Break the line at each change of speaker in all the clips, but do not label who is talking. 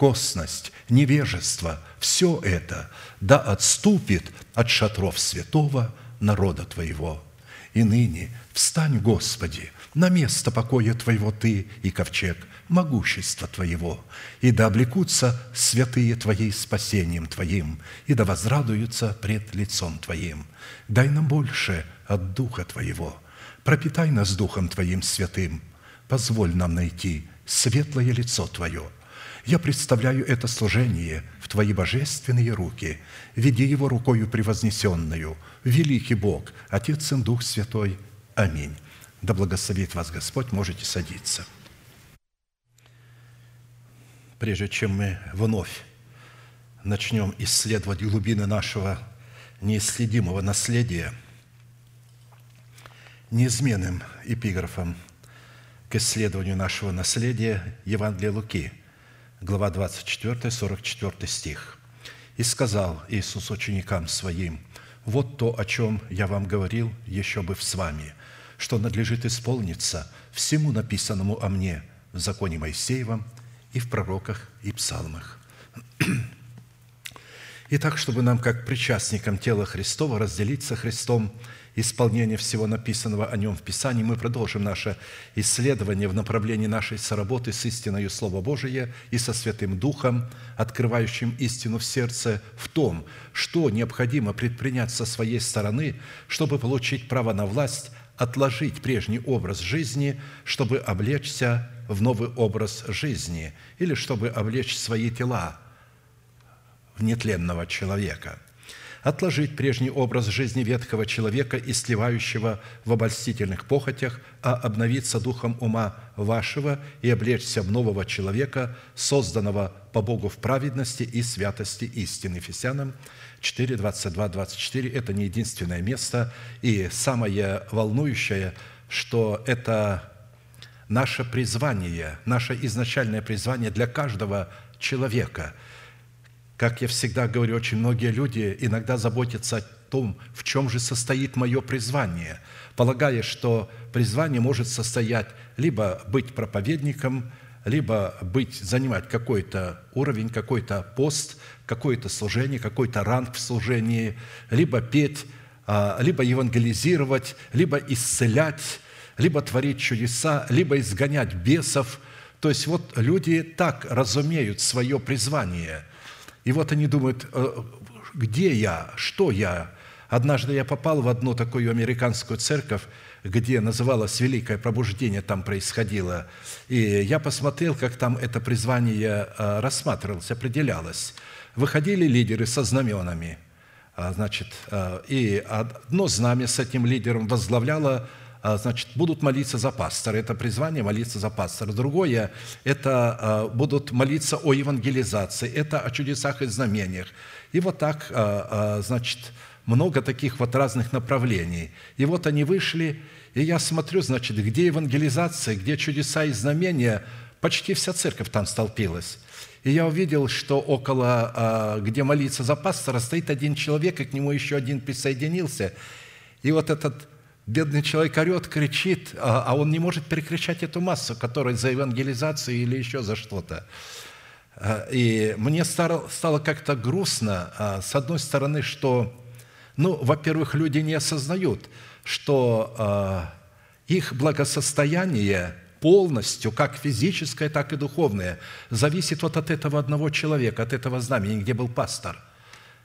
косность, невежество – все это да отступит от шатров святого народа Твоего. И ныне встань, Господи, на место покоя Твоего Ты и ковчег могущества Твоего, и да облекутся святые Твои спасением Твоим, и да возрадуются пред лицом Твоим. Дай нам больше от Духа Твоего – пропитай нас Духом Твоим святым, позволь нам найти светлое лицо Твое. Я представляю это служение в Твои божественные руки, веди его рукою превознесенную, великий Бог, Отец и Дух Святой. Аминь. Да благословит вас Господь, можете садиться. Прежде чем мы вновь начнем исследовать глубины нашего неисследимого наследия – неизменным эпиграфом к исследованию нашего наследия Евангелия Луки, глава 24, 44 стих. «И сказал Иисус ученикам Своим, «Вот то, о чем я вам говорил еще бы с вами, что надлежит исполниться всему написанному о мне в законе Моисеевом и в пророках и псалмах». Итак, чтобы нам, как причастникам тела Христова, разделить со Христом – исполнения всего написанного о нем в Писании, мы продолжим наше исследование в направлении нашей соработы с истиною Слова Божия и со Святым Духом, открывающим истину в сердце в том, что необходимо предпринять со своей стороны, чтобы получить право на власть, отложить прежний образ жизни, чтобы облечься в новый образ жизни или чтобы облечь свои тела в нетленного человека – отложить прежний образ жизни ветхого человека и сливающего в обольстительных похотях, а обновиться духом ума вашего и облечься в нового человека, созданного по Богу в праведности и святости истины». Ефесянам 4, 22, 24 – это не единственное место, и самое волнующее, что это наше призвание, наше изначальное призвание для каждого человека – как я всегда говорю, очень многие люди иногда заботятся о том, в чем же состоит мое призвание, полагая, что призвание может состоять либо быть проповедником, либо быть, занимать какой-то уровень, какой-то пост, какое-то служение, какой-то ранг в служении, либо петь, а, либо евангелизировать, либо исцелять, либо творить чудеса, либо изгонять бесов. То есть вот люди так разумеют свое призвание – и вот они думают, «Э, где я, что я? Однажды я попал в одну такую американскую церковь, где называлось «Великое пробуждение», там происходило. И я посмотрел, как там это призвание э, рассматривалось, определялось. Выходили лидеры со знаменами, а, значит, э, и одно знамя с этим лидером возглавляло значит, будут молиться за пастора. Это призвание молиться за пастора. Другое – это а, будут молиться о евангелизации. Это о чудесах и знамениях. И вот так, а, значит, много таких вот разных направлений. И вот они вышли, и я смотрю, значит, где евангелизация, где чудеса и знамения, почти вся церковь там столпилась. И я увидел, что около, где молиться за пастора, стоит один человек, и к нему еще один присоединился. И вот этот Бедный человек орет, кричит, а, а он не может перекричать эту массу, которая за евангелизацию или еще за что-то. А, и мне стало, как-то грустно, а, с одной стороны, что, ну, во-первых, люди не осознают, что их благосостояние полностью, как физическое, так и духовное, зависит вот от этого одного человека, от этого знамени, где был пастор.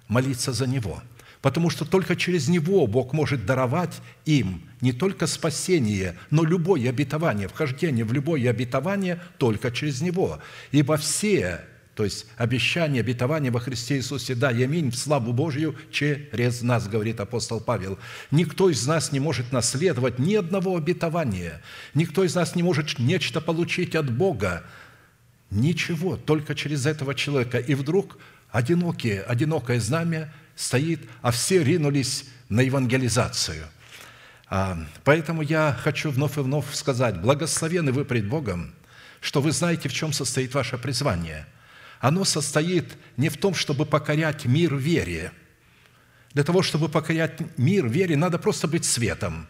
Молиться за него. Потому что только через него Бог может даровать им не только спасение, но любое обетование, вхождение в любое обетование только через него. Ибо все то есть обещание, обетование во Христе Иисусе, да, и аминь, в славу Божью через нас, говорит апостол Павел. Никто из нас не может наследовать ни одного обетования, никто из нас не может нечто получить от Бога, ничего, только через этого человека. И вдруг одинокие, одинокое знамя стоит, а все ринулись на евангелизацию. А, поэтому я хочу вновь и вновь сказать, благословены вы пред Богом, что вы знаете, в чем состоит ваше призвание – оно состоит не в том, чтобы покорять мир вере. Для того, чтобы покорять мир вере, надо просто быть светом.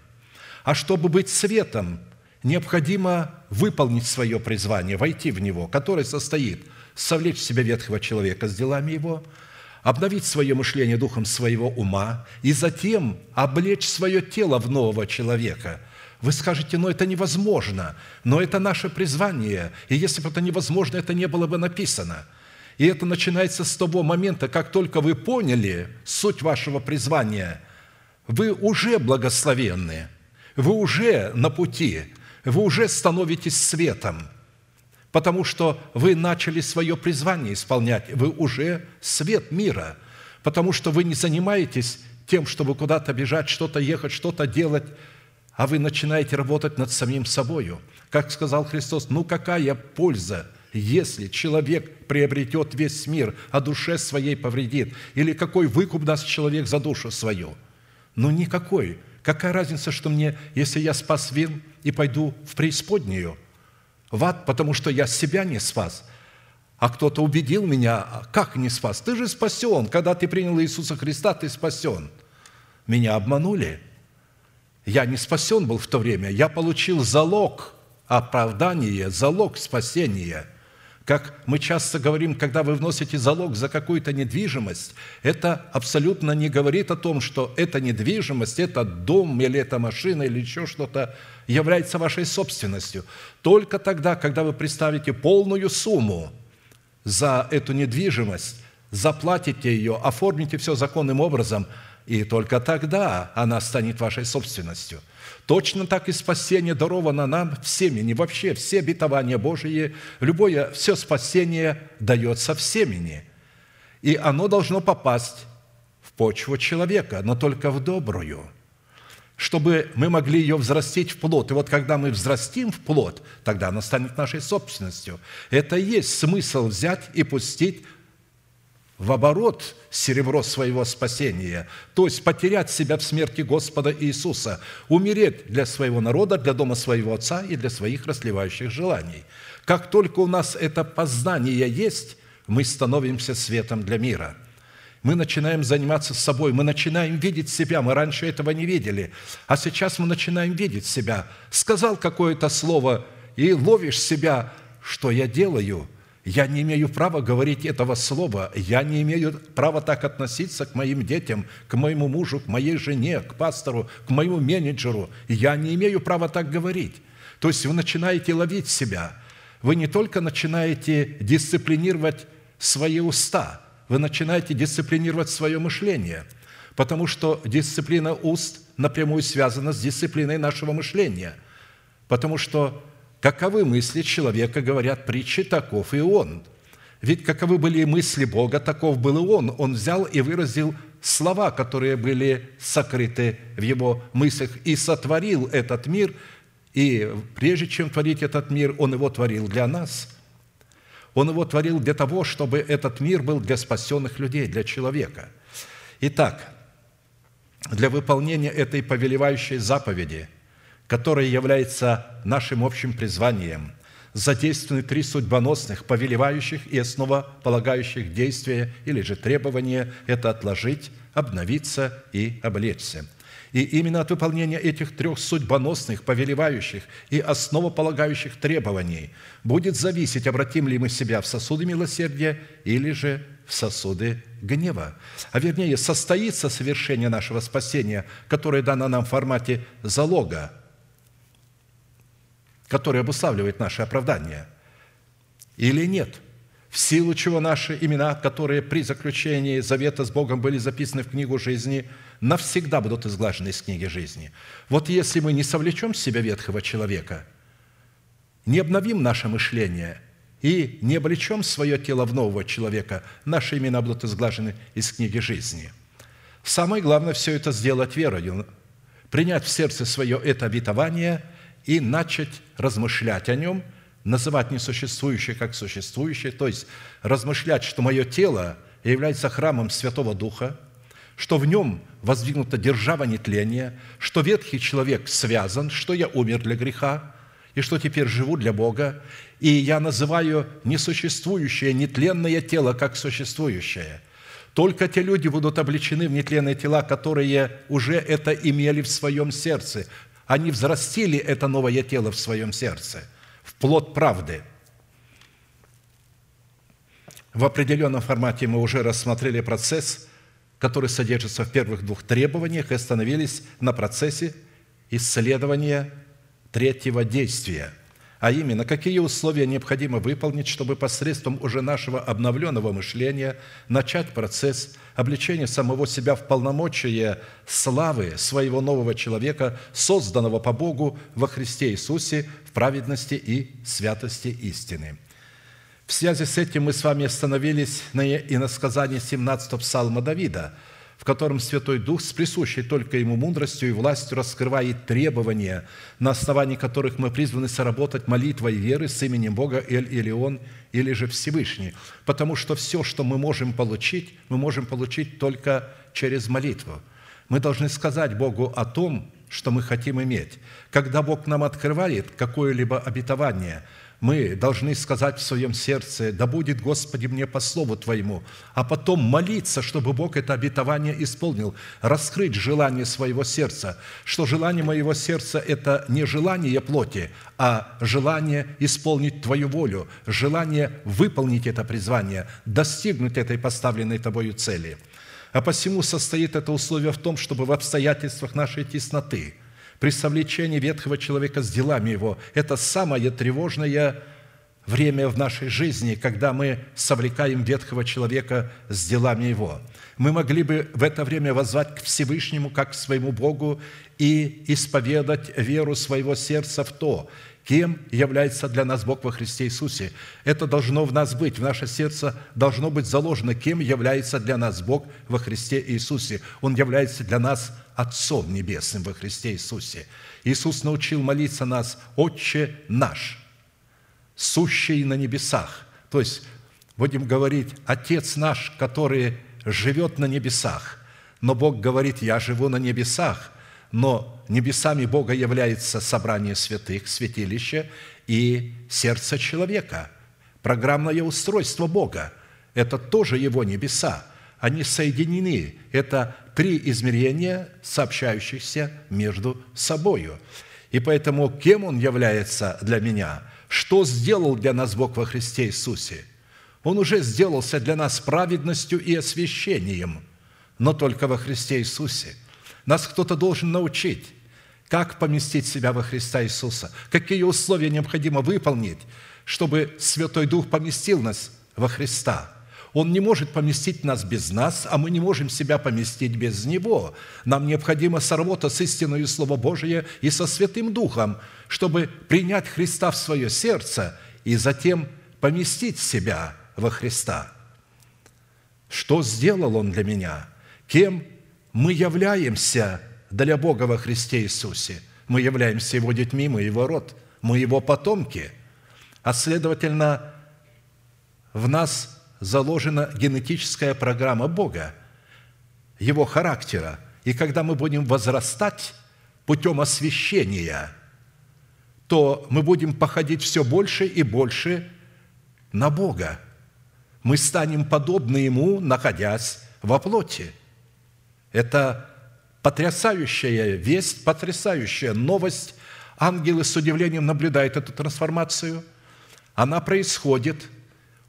А чтобы быть светом, необходимо выполнить свое призвание, войти в него, которое состоит совлечь в себя ветхого человека с делами его, обновить свое мышление духом своего ума и затем облечь свое тело в нового человека – вы скажете, но это невозможно, но это наше призвание, и если бы это невозможно, это не было бы написано. И это начинается с того момента, как только вы поняли суть вашего призвания, вы уже благословенны, вы уже на пути, вы уже становитесь светом, потому что вы начали свое призвание исполнять, вы уже свет мира, потому что вы не занимаетесь тем, чтобы куда-то бежать, что-то ехать, что-то делать, а вы начинаете работать над самим собою. Как сказал Христос, ну какая польза – если человек приобретет весь мир, а душе своей повредит, или какой выкуп даст человек за душу свою? Ну, никакой. Какая разница, что мне, если я спас вин и пойду в преисподнюю, в ад, потому что я себя не спас, а кто-то убедил меня, «А как не спас? Ты же спасен. Когда ты принял Иисуса Христа, ты спасен. Меня обманули. Я не спасен был в то время. Я получил залог оправдания, залог спасения – как мы часто говорим, когда вы вносите залог за какую-то недвижимость, это абсолютно не говорит о том, что эта недвижимость, это дом или это машина или еще что-то является вашей собственностью. Только тогда, когда вы представите полную сумму за эту недвижимость, заплатите ее, оформите все законным образом, и только тогда она станет вашей собственностью – Точно так и спасение даровано нам в семени. Вообще все обетования Божьи, любое, все спасение дается в семени. И оно должно попасть в почву человека, но только в добрую, чтобы мы могли ее взрастить в плод. И вот когда мы взрастим в плод, тогда она станет нашей собственностью. Это и есть смысл взять и пустить в оборот серебро своего спасения, то есть потерять себя в смерти Господа Иисуса, умереть для своего народа, для дома своего Отца и для своих расливающих желаний. Как только у нас это познание есть, мы становимся светом для мира. Мы начинаем заниматься собой, мы начинаем видеть себя. Мы раньше этого не видели, а сейчас мы начинаем видеть себя. Сказал какое-то слово, и ловишь себя, что я делаю – я не имею права говорить этого слова. Я не имею права так относиться к моим детям, к моему мужу, к моей жене, к пастору, к моему менеджеру. Я не имею права так говорить. То есть вы начинаете ловить себя. Вы не только начинаете дисциплинировать свои уста, вы начинаете дисциплинировать свое мышление, потому что дисциплина уст напрямую связана с дисциплиной нашего мышления. Потому что Каковы мысли человека, говорят притчи, таков и он. Ведь каковы были мысли Бога, таков был и он. Он взял и выразил слова, которые были сокрыты в его мыслях, и сотворил этот мир, и прежде чем творить этот мир, он его творил для нас. Он его творил для того, чтобы этот мир был для спасенных людей, для человека. Итак, для выполнения этой повелевающей заповеди – которое является нашим общим призванием, задействованы три судьбоносных, повелевающих и основополагающих действия или же требования – это отложить, обновиться и облечься. И именно от выполнения этих трех судьбоносных, повелевающих и основополагающих требований будет зависеть, обратим ли мы себя в сосуды милосердия или же в сосуды гнева. А вернее, состоится совершение нашего спасения, которое дано нам в формате залога, который обуславливает наше оправдание, или нет? В силу чего наши имена, которые при заключении завета с Богом были записаны в книгу жизни, навсегда будут изглажены из книги жизни. Вот если мы не совлечем в себя ветхого человека, не обновим наше мышление и не облечем свое тело в нового человека, наши имена будут изглажены из книги жизни. Самое главное все это сделать верою, принять в сердце свое это обетование и начать размышлять о нем – называть несуществующее как существующее, то есть размышлять, что мое тело является храмом Святого Духа, что в нем воздвигнута держава нетления, что ветхий человек связан, что я умер для греха, и что теперь живу для Бога, и я называю несуществующее нетленное тело как существующее. Только те люди будут обличены в нетленные тела, которые уже это имели в своем сердце. Они взрастили это новое тело в своем сердце – плод правды. В определенном формате мы уже рассмотрели процесс, который содержится в первых двух требованиях, и остановились на процессе исследования третьего действия – а именно, какие условия необходимо выполнить, чтобы посредством уже нашего обновленного мышления начать процесс обличения самого себя в полномочия славы своего нового человека, созданного по Богу во Христе Иисусе в праведности и святости истины. В связи с этим мы с вами остановились на иносказании 17 псалма Давида – в котором Святой Дух с присущей только Ему мудростью и властью раскрывает требования, на основании которых мы призваны соработать молитвой веры с именем Бога Эль или же Всевышний. Потому что все, что мы можем получить, мы можем получить только через молитву. Мы должны сказать Богу о том, что мы хотим иметь. Когда Бог нам открывает какое-либо обетование – мы должны сказать в своем сердце, да будет, Господи, мне по слову Твоему, а потом молиться, чтобы Бог это обетование исполнил, раскрыть желание своего сердца, что желание моего сердца – это не желание плоти, а желание исполнить Твою волю, желание выполнить это призвание, достигнуть этой поставленной Тобою цели. А посему состоит это условие в том, чтобы в обстоятельствах нашей тесноты – при совлечении ветхого человека с делами его. Это самое тревожное время в нашей жизни, когда мы совлекаем ветхого человека с делами его. Мы могли бы в это время возвать к Всевышнему, как к своему Богу, и исповедать веру своего сердца в то, кем является для нас Бог во Христе Иисусе. Это должно в нас быть, в наше сердце должно быть заложено, кем является для нас Бог во Христе Иисусе. Он является для нас Отцом Небесным во Христе Иисусе. Иисус научил молиться нас «Отче наш, сущий на небесах». То есть, будем говорить, Отец наш, который живет на небесах. Но Бог говорит, я живу на небесах, но небесами Бога является собрание святых, святилище и сердце человека, программное устройство Бога. Это тоже Его небеса. Они соединены. Это три измерения, сообщающихся между собою. И поэтому кем Он является для меня? Что сделал для нас Бог во Христе Иисусе? Он уже сделался для нас праведностью и освящением, но только во Христе Иисусе. Нас кто-то должен научить, как поместить себя во Христа Иисуса, какие условия необходимо выполнить, чтобы Святой Дух поместил нас во Христа – он не может поместить нас без нас, а мы не можем себя поместить без Него. Нам необходимо соработать с истиной Слова Божие и со Святым Духом, чтобы принять Христа в свое сердце и затем поместить себя во Христа. Что сделал Он для меня? Кем мы являемся для Бога во Христе Иисусе? Мы являемся Его детьми, мы Его род, мы Его потомки. А следовательно, в нас заложена генетическая программа Бога, Его характера. И когда мы будем возрастать путем освящения, то мы будем походить все больше и больше на Бога. Мы станем подобны Ему, находясь во плоти. Это потрясающая весть, потрясающая новость. Ангелы с удивлением наблюдают эту трансформацию. Она происходит –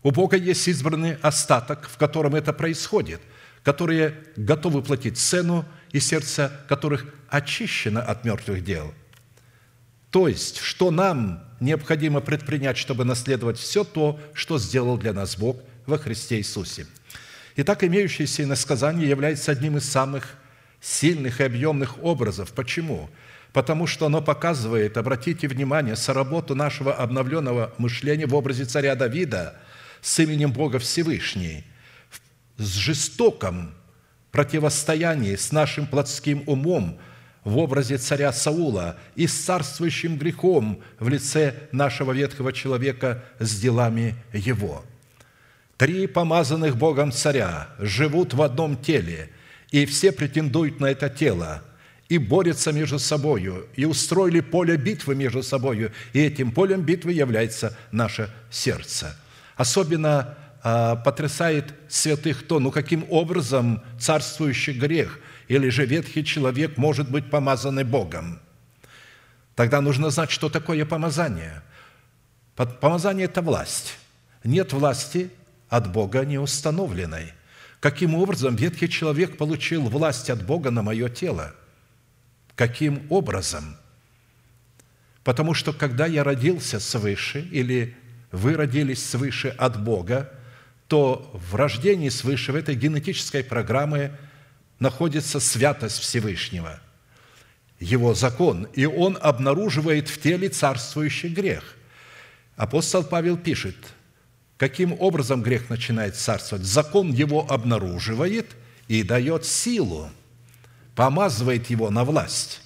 у Бога есть избранный остаток, в котором это происходит, которые готовы платить цену, и сердце которых очищено от мертвых дел. То есть, что нам необходимо предпринять, чтобы наследовать все то, что сделал для нас Бог во Христе Иисусе. Итак, имеющееся иносказание является одним из самых сильных и объемных образов. Почему? Потому что оно показывает, обратите внимание, соработу нашего обновленного мышления в образе царя Давида с именем Бога Всевышний, с жестоком противостоянии с нашим плотским умом в образе царя Саула и с царствующим грехом в лице нашего ветхого человека с делами его. Три помазанных Богом царя живут в одном теле, и все претендуют на это тело, и борются между собою, и устроили поле битвы между собою, и этим полем битвы является наше сердце. Особенно а, потрясает святых то, ну каким образом царствующий грех или же ветхий человек может быть помазанный Богом. Тогда нужно знать, что такое помазание. Помазание – это власть. Нет власти от Бога не установленной. Каким образом ветхий человек получил власть от Бога на мое тело? Каким образом? Потому что когда я родился свыше, или вы родились свыше от Бога, то в рождении свыше, в этой генетической программе находится святость Всевышнего, Его закон, и Он обнаруживает в теле царствующий грех. Апостол Павел пишет, каким образом грех начинает царствовать. Закон его обнаруживает и дает силу, помазывает его на власть,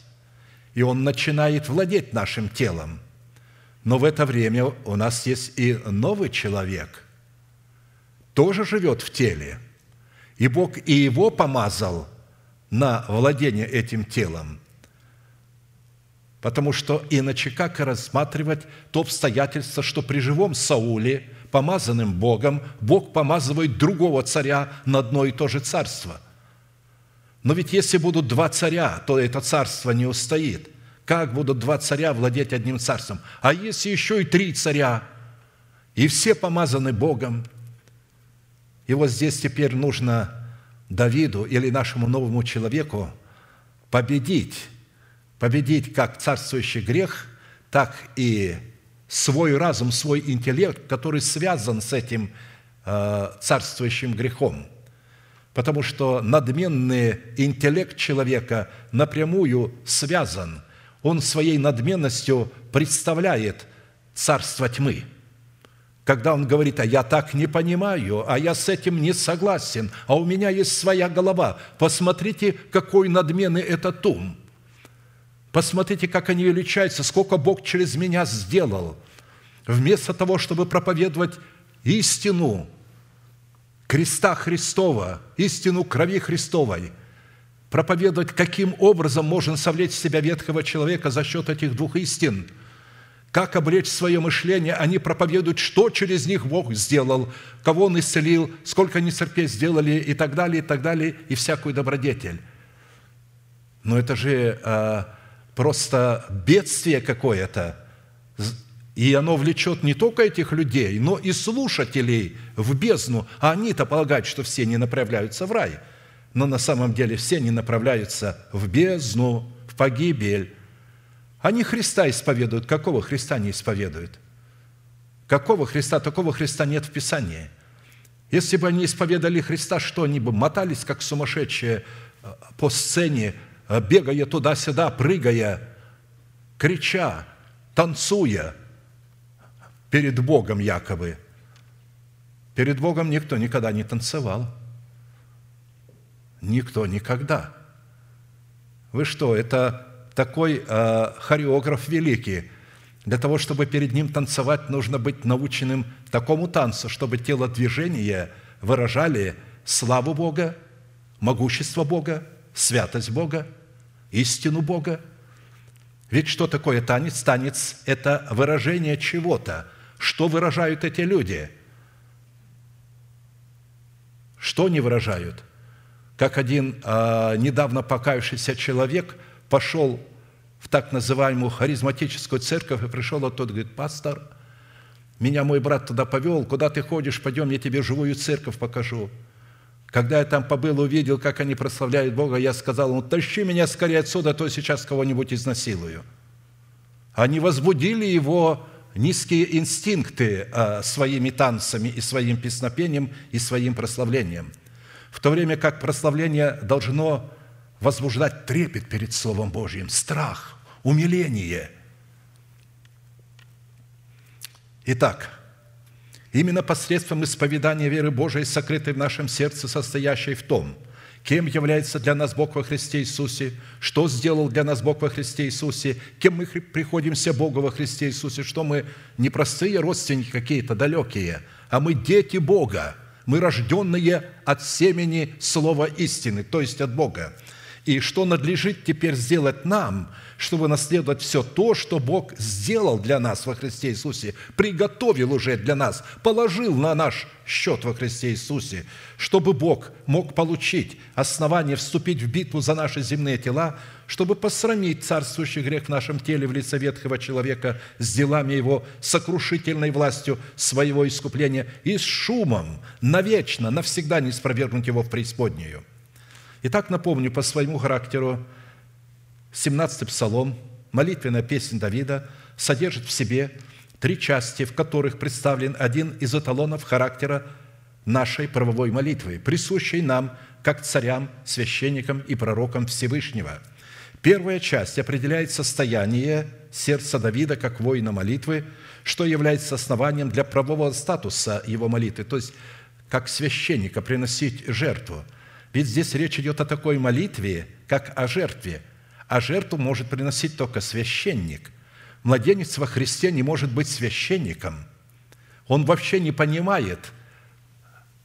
и он начинает владеть нашим телом. Но в это время у нас есть и новый человек – тоже живет в теле. И Бог и его помазал на владение этим телом. Потому что иначе как рассматривать то обстоятельство, что при живом Сауле, помазанным Богом, Бог помазывает другого царя на одно и то же царство. Но ведь если будут два царя, то это царство не устоит. Как будут два царя владеть одним царством? А если еще и три царя, и все помазаны Богом – и вот здесь теперь нужно Давиду или нашему новому человеку победить, победить как царствующий грех, так и свой разум, свой интеллект, который связан с этим э, царствующим грехом. Потому что надменный интеллект человека напрямую связан. Он своей надменностью представляет царство тьмы – когда он говорит, а я так не понимаю, а я с этим не согласен, а у меня есть своя голова. Посмотрите, какой надменный этот ум. Посмотрите, как они величаются, сколько Бог через меня сделал. Вместо того, чтобы проповедовать истину креста Христова, истину крови Христовой, проповедовать, каким образом можно совлечь в себя ветхого человека за счет этих двух истин – как облечь свое мышление, они проповедуют, что через них Бог сделал, кого Он исцелил, сколько церквей сделали и так далее, и так далее, и всякую добродетель. Но это же э, просто бедствие какое-то. И оно влечет не только этих людей, но и слушателей в бездну. А они-то полагают, что все не направляются в рай. Но на самом деле все не направляются в бездну, в погибель, они Христа исповедуют. Какого Христа не исповедуют? Какого Христа? Такого Христа нет в Писании. Если бы они исповедали Христа, что они бы мотались, как сумасшедшие э, по сцене, э, бегая туда-сюда, прыгая, крича, танцуя перед Богом якобы. Перед Богом никто никогда не танцевал. Никто никогда. Вы что, это такой э, хореограф великий. Для того, чтобы перед ним танцевать, нужно быть наученным такому танцу, чтобы телодвижения выражали славу Бога, могущество Бога, святость Бога, истину Бога. Ведь что такое танец? Танец – это выражение чего-то. Что выражают эти люди? Что они выражают? Как один э, недавно покаявшийся человек пошел в так называемую харизматическую церковь и пришел оттуда, говорит, пастор, меня мой брат туда повел, куда ты ходишь, пойдем, я тебе живую церковь покажу. Когда я там побыл, увидел, как они прославляют Бога, я сказал ему, тащи меня скорее отсюда, а то сейчас кого-нибудь изнасилую. Они возбудили его низкие инстинкты а, своими танцами и своим песнопением и своим прославлением, в то время как прославление должно возбуждать трепет перед Словом Божьим, страх, умиление. Итак, именно посредством исповедания веры Божией, сокрытой в нашем сердце, состоящей в том – кем является для нас Бог во Христе Иисусе, что сделал для нас Бог во Христе Иисусе, кем мы приходимся Богу во Христе Иисусе, что мы не простые родственники какие-то далекие, а мы дети Бога, мы рожденные от семени Слова истины, то есть от Бога. И что надлежит теперь сделать нам – чтобы наследовать все то, что Бог сделал для нас во Христе Иисусе, приготовил уже для нас, положил на наш счет во Христе Иисусе, чтобы Бог мог получить основание вступить в битву за наши земные тела, чтобы посрамить царствующий грех в нашем теле в лице ветхого человека с делами его, сокрушительной властью своего искупления и с шумом навечно, навсегда не спровергнуть его в преисподнюю. Итак, напомню по своему характеру, 17-й псалом, молитвенная песня Давида, содержит в себе три части, в которых представлен один из эталонов характера нашей правовой молитвы, присущей нам, как царям, священникам и пророкам Всевышнего. Первая часть определяет состояние сердца Давида как воина молитвы, что является основанием для правового статуса его молитвы, то есть как священника приносить жертву. Ведь здесь речь идет о такой молитве, как о жертве – а жертву может приносить только священник. Младенец во Христе не может быть священником. Он вообще не понимает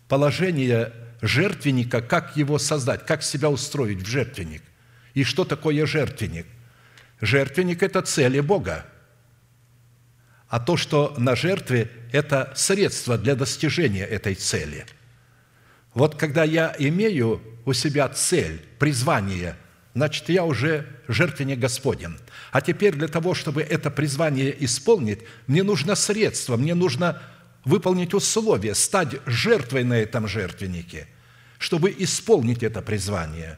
положение жертвенника, как его создать, как себя устроить в жертвенник. И что такое жертвенник? Жертвенник – это цели Бога. А то, что на жертве – это средство для достижения этой цели. Вот когда я имею у себя цель, призвание – значит, я уже жертвенник Господен. А теперь для того, чтобы это призвание исполнить, мне нужно средство, мне нужно выполнить условия, стать жертвой на этом жертвеннике, чтобы исполнить это призвание.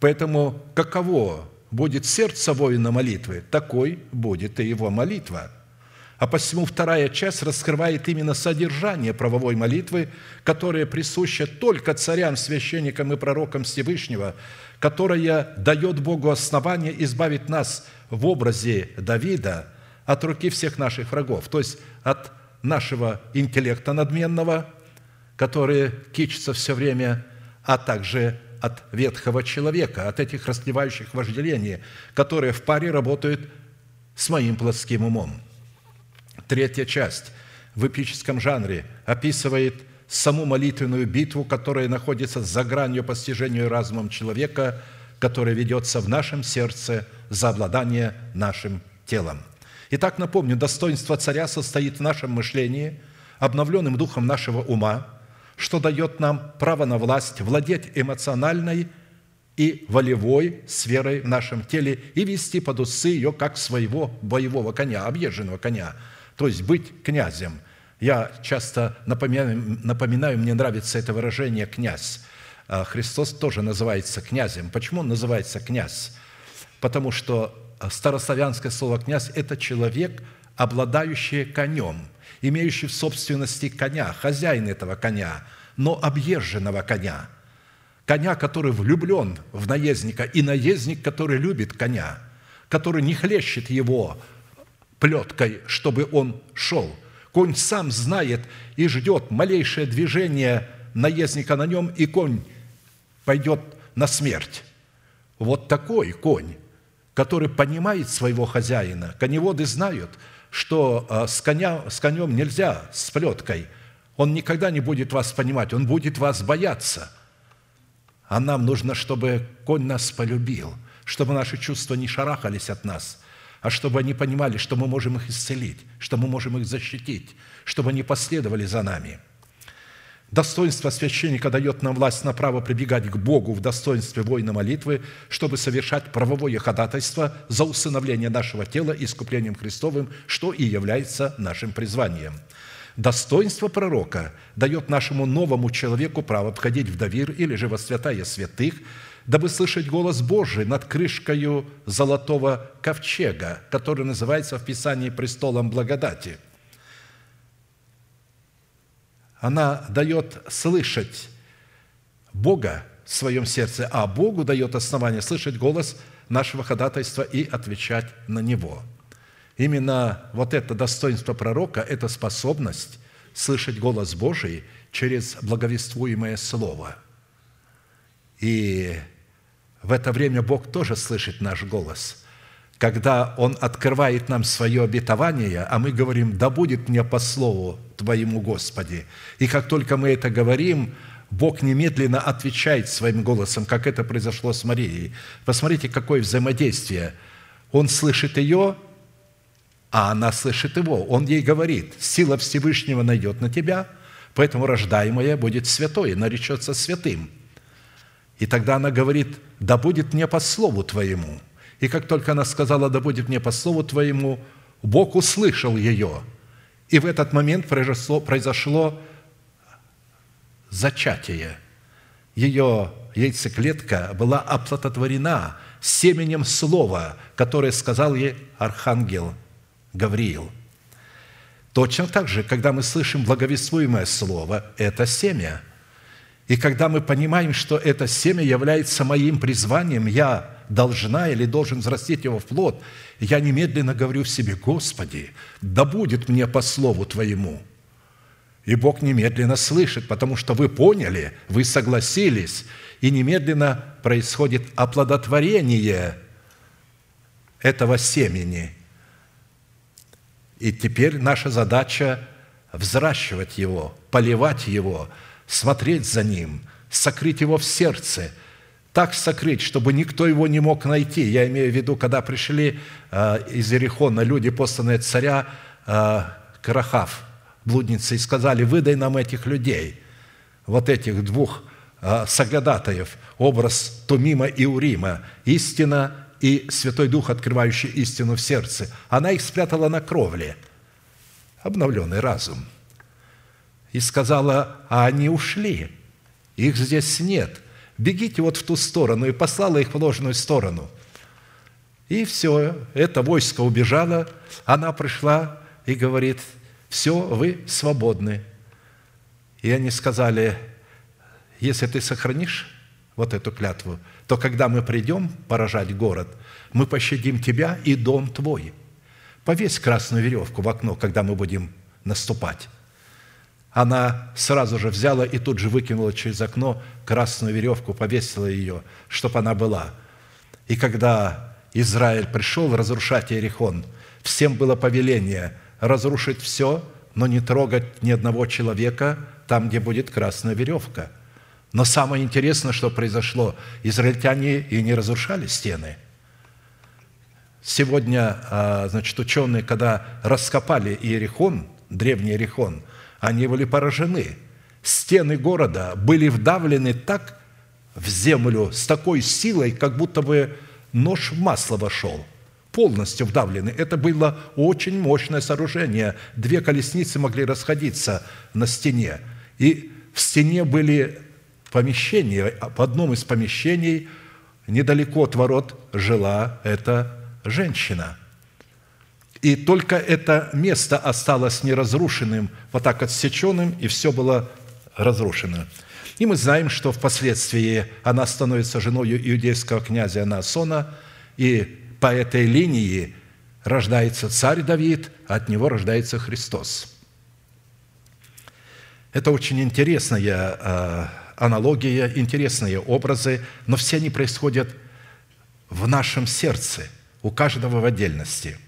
Поэтому каково будет сердце воина молитвы, такой будет и его молитва – а посему вторая часть раскрывает именно содержание правовой молитвы, которая присуща только царям, священникам и пророкам Всевышнего, которая дает Богу основание избавить нас в образе Давида от руки всех наших врагов, то есть от нашего интеллекта надменного, который кичится все время, а также от ветхого человека, от этих расливающих вожделений, которые в паре работают с моим плотским умом – Третья часть в эпическом жанре описывает саму молитвенную битву, которая находится за гранью постижения разумом человека, которая ведется в нашем сердце за обладание нашим телом. Итак, напомню, достоинство царя состоит в нашем мышлении, обновленным духом нашего ума, что дает нам право на власть владеть эмоциональной и волевой сферой в нашем теле и вести под усы ее как своего боевого коня, объезженного коня – то есть быть князем. Я часто напоминаю, напоминаю, мне нравится это выражение «князь». А Христос тоже называется князем. Почему он называется князь? Потому что старославянское слово «князь» – это человек, обладающий конем, имеющий в собственности коня, хозяин этого коня, но объезженного коня, коня, который влюблен в наездника, и наездник, который любит коня, который не хлещет его плеткой, чтобы он шел. Конь сам знает и ждет малейшее движение наездника на нем, и конь пойдет на смерть. Вот такой конь, который понимает своего хозяина. Коневоды знают, что а, с, коня, с конем нельзя с плеткой. Он никогда не будет вас понимать, он будет вас бояться. А нам нужно, чтобы конь нас полюбил, чтобы наши чувства не шарахались от нас – а чтобы они понимали, что мы можем их исцелить, что мы можем их защитить, чтобы они последовали за нами. Достоинство священника дает нам власть на право прибегать к Богу в достоинстве воина молитвы, чтобы совершать правовое ходатайство за усыновление нашего тела искуплением Христовым, что и является нашим призванием. Достоинство пророка дает нашему новому человеку право входить в довир или же во святая святых – дабы слышать голос Божий над крышкою золотого ковчега, который называется в Писании престолом благодати. Она дает слышать Бога в своем сердце, а Богу дает основание слышать голос нашего ходатайства и отвечать на него. Именно вот это достоинство пророка – это способность слышать голос Божий через благовествуемое Слово. И в это время Бог тоже слышит наш голос. Когда Он открывает нам свое обетование, а мы говорим, да будет мне по слову Твоему, Господи. И как только мы это говорим, Бог немедленно отвечает своим голосом, как это произошло с Марией. Посмотрите, какое взаимодействие. Он слышит ее, а она слышит его. Он ей говорит, сила Всевышнего найдет на тебя, поэтому рождаемое будет святое, наречется святым. И тогда она говорит, да будет мне по слову твоему. И как только она сказала, да будет мне по слову твоему, Бог услышал ее. И в этот момент произошло, произошло зачатие. Ее яйцеклетка была оплодотворена семенем слова, которое сказал ей архангел – Гавриил. Точно так же, когда мы слышим благовествуемое слово, это семя. И когда мы понимаем, что это семя является моим призванием, я должна или должен взрастить его в плод, я немедленно говорю в себе, Господи, да будет мне по слову Твоему. И Бог немедленно слышит, потому что вы поняли, вы согласились, и немедленно происходит оплодотворение этого семени – и теперь наша задача взращивать его, поливать его, смотреть за ним, сокрыть его в сердце, так сокрыть, чтобы никто его не мог найти. Я имею в виду, когда пришли э, из Ерехона люди, посланные царя э, Карахав, блудницы, и сказали, выдай нам этих людей, вот этих двух э, соглядатаев, образ Тумима и Урима, истина и Святой Дух, открывающий истину в сердце. Она их спрятала на кровле, обновленный разум. И сказала, а они ушли, их здесь нет. Бегите вот в ту сторону. И послала их в ложную сторону. И все, это войско убежало, она пришла и говорит, все, вы свободны. И они сказали, если ты сохранишь вот эту клятву, то когда мы придем поражать город, мы пощадим тебя и дом твой. Повесь красную веревку в окно, когда мы будем наступать. Она сразу же взяла и тут же выкинула через окно красную веревку, повесила ее, чтобы она была. И когда Израиль пришел разрушать Иерихон, всем было повеление разрушить все, но не трогать ни одного человека там, где будет красная веревка – но самое интересное, что произошло, израильтяне и не разрушали стены. Сегодня, а, значит, ученые, когда раскопали Иерихон, древний Иерихон, они были поражены. Стены города были вдавлены так в землю с такой силой, как будто бы нож в масло вошел полностью вдавлены. Это было очень мощное сооружение. Две колесницы могли расходиться на стене. И в стене были помещении, в одном из помещений недалеко от ворот жила эта женщина. И только это место осталось неразрушенным, вот так отсеченным, и все было разрушено. И мы знаем, что впоследствии она становится женой иудейского князя Анасона, и по этой линии рождается царь Давид, а от него рождается Христос. Это очень интересная а, аналогия, интересные образы, но все они происходят в нашем сердце, у каждого в отдельности.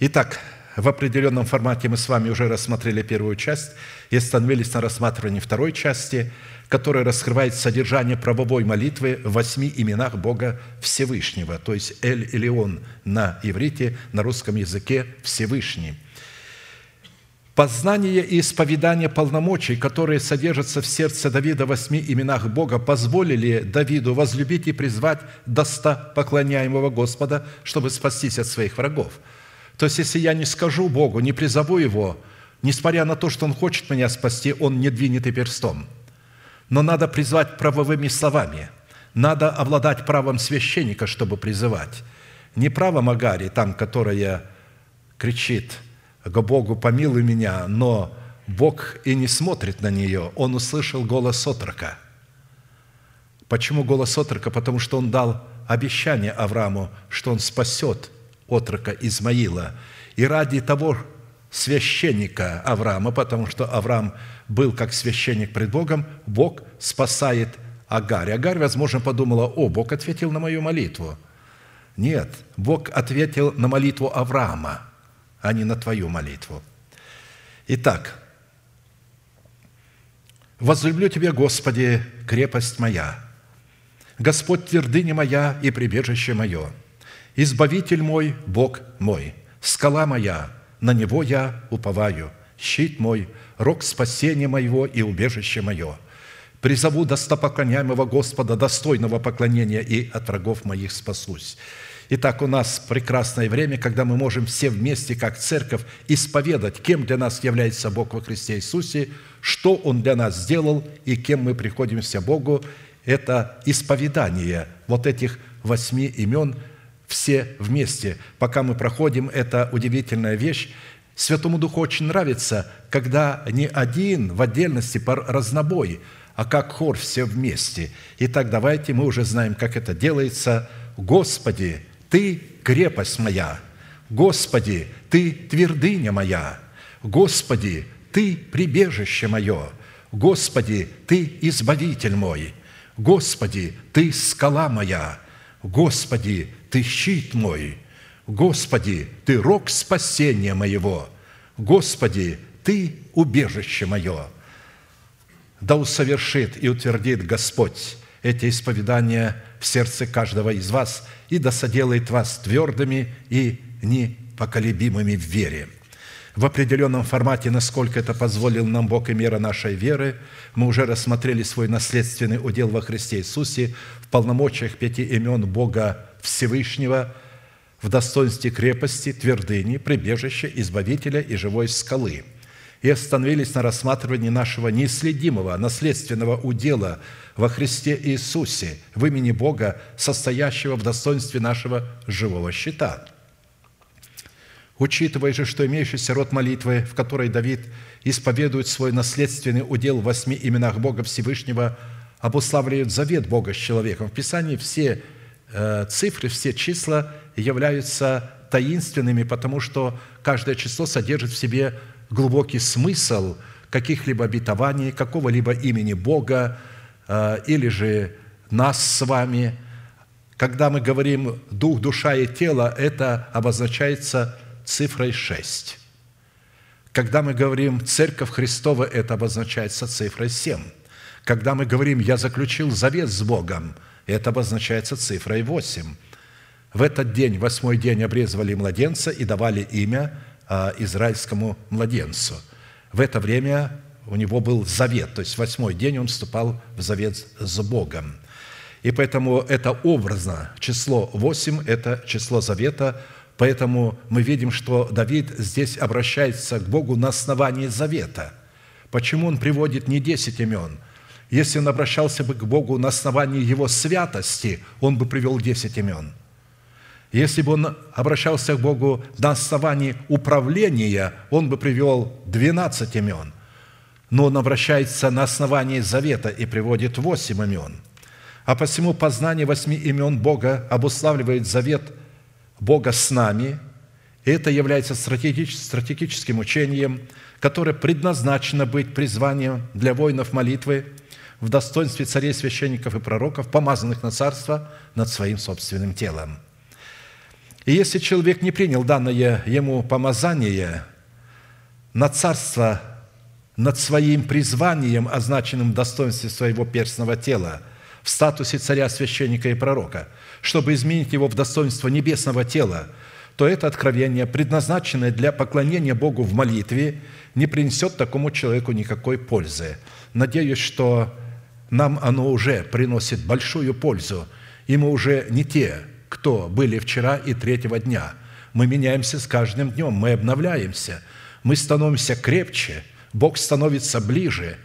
Итак, в определенном формате мы с вами уже рассмотрели первую часть и остановились на рассматривании второй части, которая раскрывает содержание правовой молитвы в восьми именах Бога Всевышнего, то есть Эль Илион на иврите, на русском языке Всевышний. Познание и исповедание полномочий, которые содержатся в сердце Давида в восьми именах Бога, позволили Давиду возлюбить и призвать достопоклоняемого Господа, чтобы спастись от своих врагов. То есть, если я не скажу Богу, не призову Его, несмотря на то, что Он хочет меня спасти, Он не двинет и перстом. Но надо призвать правовыми словами. Надо обладать правом священника, чтобы призывать. Не правом Агари, там, которая кричит к Богу, помилуй меня, но Бог и не смотрит на нее. Он услышал голос отрока. Почему голос отрока? Потому что он дал обещание Аврааму, что он спасет отрока Измаила. И ради того священника Авраама, потому что Авраам был как священник пред Богом, Бог спасает Агарь. Агарь, возможно, подумала, о, Бог ответил на мою молитву. Нет, Бог ответил на молитву Авраама, а не на твою молитву. Итак, «Возлюблю Тебя, Господи, крепость моя, Господь твердыня моя и прибежище мое, Избавитель мой, Бог мой, скала моя, на Него я уповаю, щит мой, рог спасения моего и убежище мое. Призову достопоклоняемого Господа, достойного поклонения, и от врагов моих спасусь». Итак, у нас прекрасное время, когда мы можем все вместе, как церковь, исповедать, кем для нас является Бог во Христе Иисусе, что Он для нас сделал и кем мы приходимся Богу. Это исповедание вот этих восьми имен все вместе. Пока мы проходим, это удивительная вещь. Святому Духу очень нравится, когда не один в отдельности по разнобой, а как хор все вместе. Итак, давайте мы уже знаем, как это делается. Господи, Ты крепость моя, Господи, Ты твердыня моя, Господи, Ты прибежище мое, Господи, Ты избавитель мой, Господи, Ты скала моя, Господи, Ты щит мой, Господи, Ты рог спасения моего, Господи, Ты убежище мое. Да усовершит и утвердит Господь эти исповедания в сердце каждого из вас и да соделает вас твердыми и непоколебимыми в вере. В определенном формате, насколько это позволил нам Бог и мера нашей веры, мы уже рассмотрели свой наследственный удел во Христе Иисусе в полномочиях пяти имен Бога Всевышнего, в достоинстве крепости, твердыни, прибежища, избавителя и живой скалы – и остановились на рассматривании нашего неисследимого наследственного удела во Христе Иисусе в имени Бога, состоящего в достоинстве нашего живого щита. Учитывая же, что имеющийся род молитвы, в которой Давид исповедует свой наследственный удел в восьми именах Бога Всевышнего, обуславливает завет Бога с человеком. В Писании все цифры, все числа являются таинственными, потому что каждое число содержит в себе глубокий смысл каких-либо обетований, какого-либо имени Бога э, или же нас с вами. Когда мы говорим «дух, душа и тело», это обозначается цифрой 6. Когда мы говорим «церковь Христова», это обозначается цифрой 7. Когда мы говорим «я заключил завет с Богом», это обозначается цифрой 8. В этот день, восьмой день, обрезывали младенца и давали имя а, израильскому младенцу. В это время у него был завет, то есть восьмой день он вступал в завет с Богом. И поэтому это образно число 8 – это число завета, поэтому мы видим, что Давид здесь обращается к Богу на основании завета. Почему он приводит не 10 имен? Если он обращался бы к Богу на основании Его святости, он бы привел 10 имен – если бы он обращался к Богу на основании управления, он бы привел 12 имен. Но он обращается на основании завета и приводит 8 имен. А посему познание восьми имен Бога обуславливает завет Бога с нами. И это является стратегическим учением, которое предназначено быть призванием для воинов молитвы в достоинстве царей, священников и пророков, помазанных на царство над своим собственным телом – и если человек не принял данное ему помазание на царство над своим призванием, означенным в достоинстве своего перстного тела, в статусе царя, священника и пророка, чтобы изменить его в достоинство небесного тела, то это откровение, предназначенное для поклонения Богу в молитве, не принесет такому человеку никакой пользы. Надеюсь, что нам оно уже приносит большую пользу, и мы уже не те, кто были вчера и третьего дня. Мы меняемся с каждым днем, мы обновляемся, мы становимся крепче, Бог становится ближе.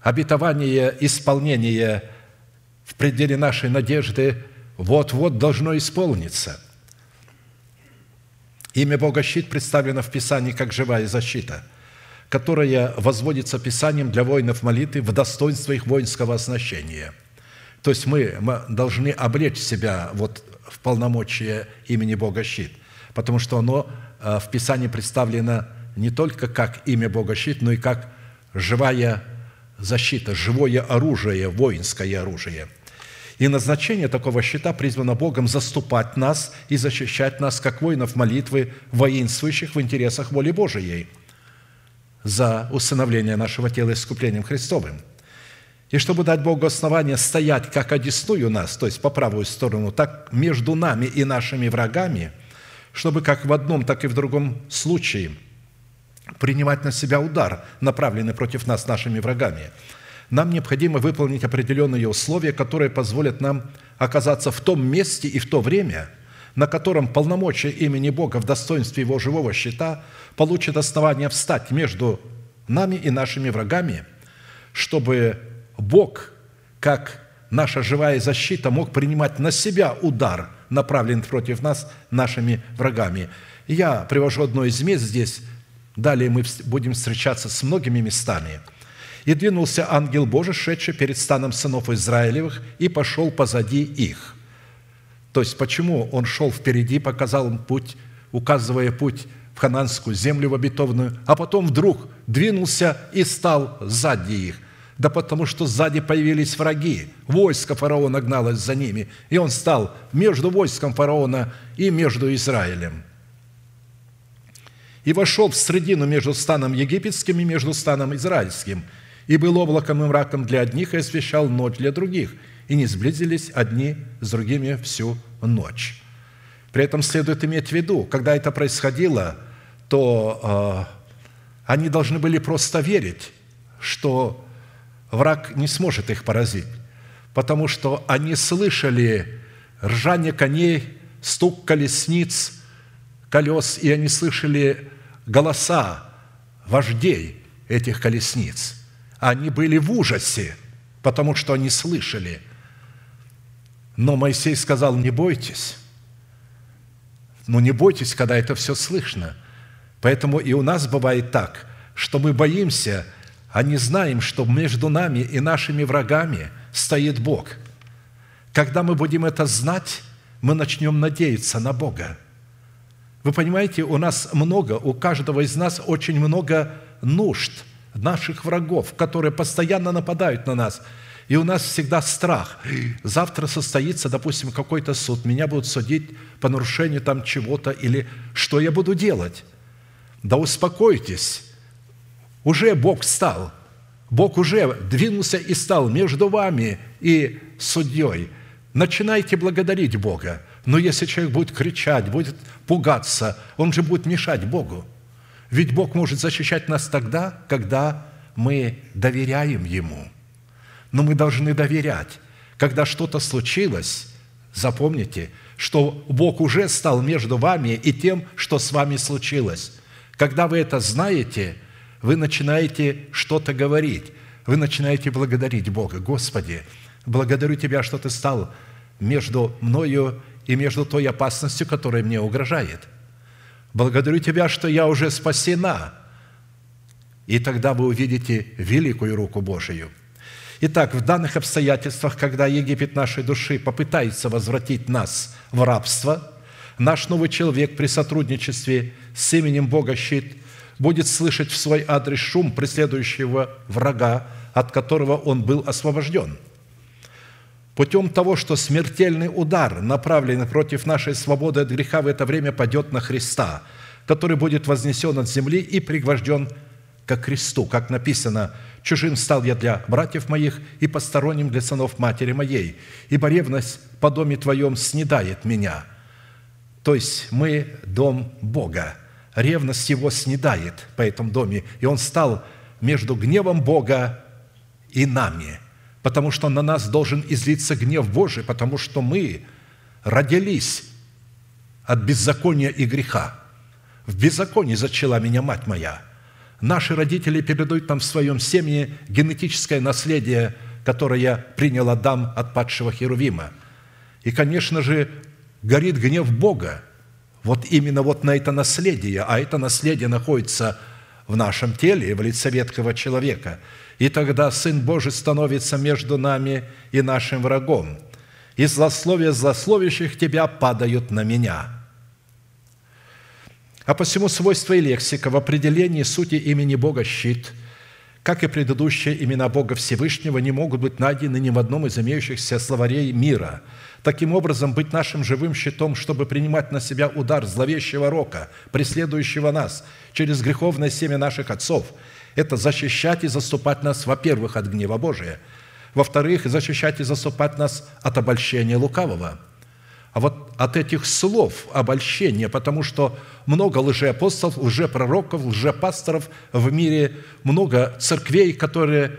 Обетование исполнения в пределе нашей надежды вот-вот должно исполниться. Имя Бога Щит представлено в Писании как живая защита, которая возводится Писанием для воинов молитвы в достоинство их воинского оснащения. То есть мы, должны облечь себя вот в полномочия имени Бога Щит, потому что оно э, в Писании представлено не только как имя Бога Щит, но и как живая защита, живое оружие, воинское оружие – и назначение такого щита призвано Богом заступать нас и защищать нас, как воинов молитвы, воинствующих в интересах воли Божией за усыновление нашего тела искуплением Христовым. И чтобы дать Богу основание стоять, как одесную нас, то есть по правую сторону, так между нами и нашими врагами, чтобы как в одном, так и в другом случае принимать на себя удар, направленный против нас нашими врагами – нам необходимо выполнить определенные условия, которые позволят нам оказаться в том месте и в то время, на котором полномочия имени Бога в достоинстве Его живого щита получат основание встать между нами и нашими врагами, чтобы Бог, как наша живая защита, мог принимать на себя удар, направленный против нас нашими врагами. Я привожу одно из мест здесь, далее мы будем встречаться с многими местами – и двинулся ангел Божий, шедший перед станом сынов Израилевых, и пошел позади их». То есть, почему он шел впереди, показал им путь, указывая путь в хананскую землю в обетованную, а потом вдруг двинулся и стал сзади их. Да потому что сзади появились враги, войско фараона гналось за ними, и он стал между войском фараона и между Израилем. И вошел в средину между станом египетским и между станом израильским – и был облаком и мраком для одних и освещал ночь для других, и не сблизились одни с другими всю ночь». При этом следует иметь в виду, когда это происходило, то э, они должны были просто верить, что враг не сможет их поразить, потому что они слышали ржание коней, стук колесниц, колес, и они слышали голоса вождей этих колесниц – они были в ужасе, потому что они слышали. Но Моисей сказал, не бойтесь. Ну, не бойтесь, когда это все слышно. Поэтому и у нас бывает так, что мы боимся, а не знаем, что между нами и нашими врагами стоит Бог. Когда мы будем это знать, мы начнем надеяться на Бога. Вы понимаете, у нас много, у каждого из нас очень много нужд – наших врагов, которые постоянно нападают на нас. И у нас всегда страх. Завтра состоится, допустим, какой-то суд, меня будут судить по нарушению там чего-то, или что я буду делать? Да успокойтесь, уже Бог стал, Бог уже двинулся и стал между вами и судьей. Начинайте благодарить Бога. Но если человек будет кричать, будет пугаться, он же будет мешать Богу. Ведь Бог может защищать нас тогда, когда мы доверяем Ему. Но мы должны доверять. Когда что-то случилось, запомните, что Бог уже стал между вами и тем, что с вами случилось. Когда вы это знаете, вы начинаете что-то говорить, вы начинаете благодарить Бога. Господи, благодарю Тебя, что Ты стал между мною и между той опасностью, которая мне угрожает. Благодарю Тебя, что я уже спасена. И тогда вы увидите великую руку Божию. Итак, в данных обстоятельствах, когда Египет нашей души попытается возвратить нас в рабство, наш новый человек при сотрудничестве с именем Бога щит будет слышать в свой адрес шум преследующего врага, от которого он был освобожден – путем того, что смертельный удар, направленный против нашей свободы от греха, в это время падет на Христа, который будет вознесен от земли и пригвожден ко кресту, как написано, «Чужим стал я для братьев моих и посторонним для сынов матери моей, ибо ревность по доме твоем снедает меня». То есть мы дом Бога. Ревность его снедает по этому доме, и он стал между гневом Бога и нами – потому что на нас должен излиться гнев Божий, потому что мы родились от беззакония и греха. В беззаконии зачала меня мать моя. Наши родители передают нам в своем семье генетическое наследие которое принял Адам от падшего Херувима. И, конечно же, горит гнев Бога. Вот именно вот на это наследие, а это наследие находится в нашем теле, в лице ветхого человека. И тогда Сын Божий становится между нами и нашим врагом. И злословия злословящих тебя падают на меня». А посему свойства и лексика в определении сути имени Бога «щит», как и предыдущие имена Бога Всевышнего, не могут быть найдены ни в одном из имеющихся словарей мира – таким образом быть нашим живым щитом, чтобы принимать на себя удар зловещего рока, преследующего нас через греховное семя наших отцов. Это защищать и заступать нас, во-первых, от гнева Божия, во-вторых, защищать и заступать нас от обольщения лукавого. А вот от этих слов обольщения, потому что много лжеапостолов, лжепророков, лжепасторов в мире, много церквей, которые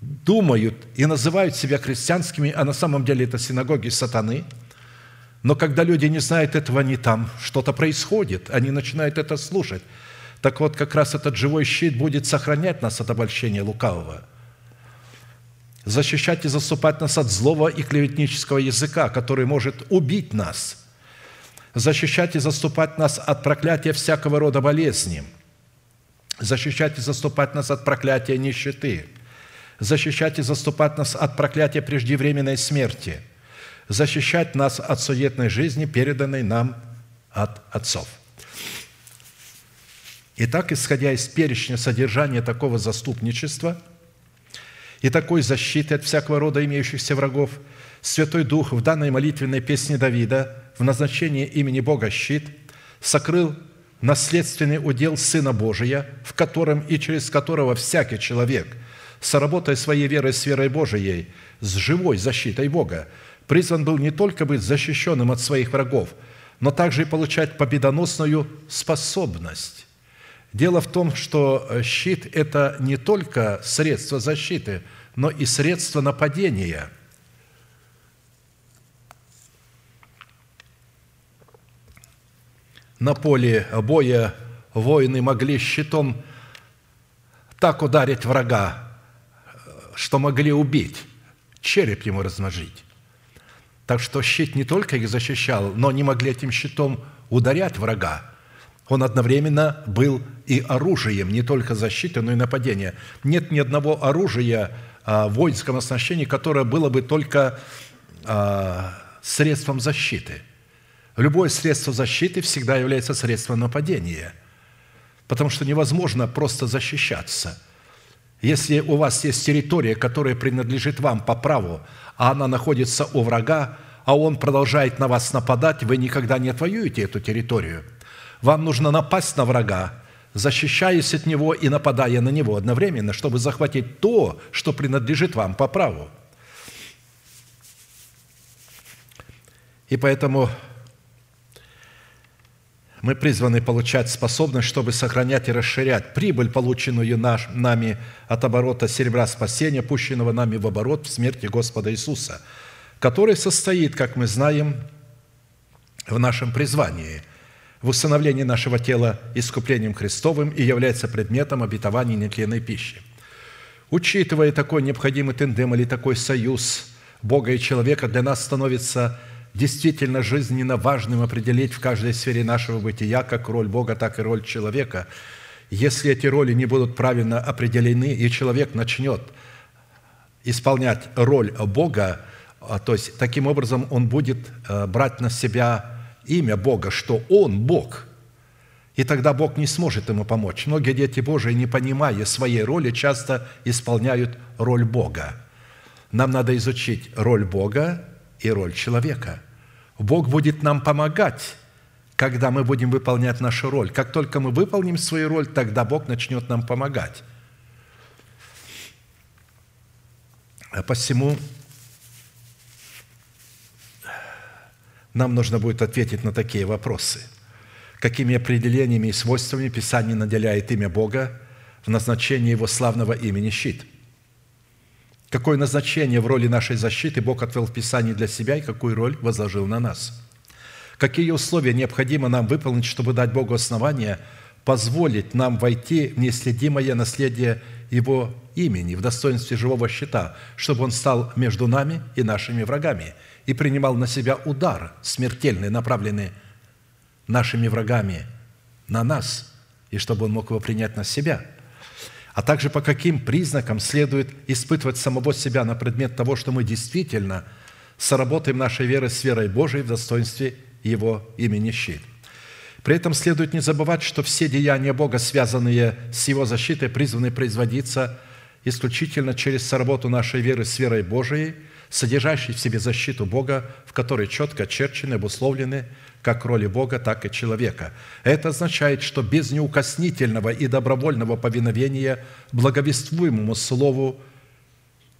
думают и называют себя христианскими, а на самом деле это синагоги сатаны. Но когда люди не знают этого, они там, что-то происходит, они начинают это слушать. Так вот, как раз этот живой щит будет сохранять нас от обольщения лукавого, защищать и заступать нас от злого и клеветнического языка, который может убить нас, защищать и заступать нас от проклятия всякого рода болезни, защищать и заступать нас от проклятия нищеты – защищать и заступать нас от проклятия преждевременной смерти, защищать нас от суетной жизни, переданной нам от отцов. Итак, исходя из перечня содержания такого заступничества и такой защиты от всякого рода имеющихся врагов, Святой Дух в данной молитвенной песне Давида в назначении имени Бога щит сокрыл наследственный удел Сына Божия, в котором и через которого всякий человек – соработая своей верой с верой Божией, с живой защитой Бога, призван был не только быть защищенным от своих врагов, но также и получать победоносную способность. Дело в том, что э, щит – это не только средство защиты, но и средство нападения. На поле боя воины могли щитом так ударить врага, что могли убить, череп ему размажить. Так что щит не только их защищал, но не могли этим щитом ударять врага. Он одновременно был и оружием, не только защиты, но и нападения. Нет ни одного оружия а, в воинском оснащении, которое было бы только а, средством защиты. Любое средство защиты всегда является средством нападения, потому что невозможно просто защищаться – если у вас есть территория, которая принадлежит вам по праву, а она находится у врага, а он продолжает на вас нападать, вы никогда не отвоюете эту территорию. Вам нужно напасть на врага, защищаясь от него и нападая на него одновременно, чтобы захватить то, что принадлежит вам по праву. И поэтому мы призваны получать способность, чтобы сохранять и расширять прибыль, полученную наш, нами от оборота серебра спасения, пущенного нами в оборот в смерти Господа Иисуса, который состоит, как мы знаем, в нашем призвании, в усыновлении нашего тела искуплением Христовым и является предметом обетования нетленной пищи. Учитывая такой необходимый тендем или такой союз Бога и человека, для нас становится – действительно жизненно важным определить в каждой сфере нашего бытия как роль Бога, так и роль человека. Если эти роли не будут правильно определены, и человек начнет исполнять роль Бога, а, то есть таким образом он будет э, брать на себя имя Бога, что Он Бог, и тогда Бог не сможет ему помочь. Многие дети Божии, не понимая своей роли, часто исполняют роль Бога. Нам надо изучить роль Бога и роль человека. Бог будет нам помогать, когда мы будем выполнять нашу роль. Как только мы выполним свою роль, тогда Бог начнет нам помогать. Посему нам нужно будет ответить на такие вопросы. Какими определениями и свойствами Писание наделяет имя Бога в назначении Его славного имени щит – Какое назначение в роли нашей защиты Бог отвел в Писании для себя и какую роль возложил на нас? Какие условия необходимо нам выполнить, чтобы дать Богу основания позволить нам войти в неследимое наследие Его имени, в достоинстве живого щита, чтобы Он стал между нами и нашими врагами и принимал на себя удар смертельный, направленный нашими врагами на нас, и чтобы Он мог его принять на себя – а также по каким признакам следует испытывать самого себя на предмет того, что мы действительно соработаем нашей верой с верой Божией в достоинстве Его имени щит. При этом следует не забывать, что все деяния Бога, связанные с Его защитой, призваны производиться исключительно через соработу нашей веры с верой Божией, содержащей в себе защиту Бога, в которой четко очерчены, обусловлены как роли Бога, так и человека. Это означает, что без неукоснительного и добровольного повиновения благовествуемому Слову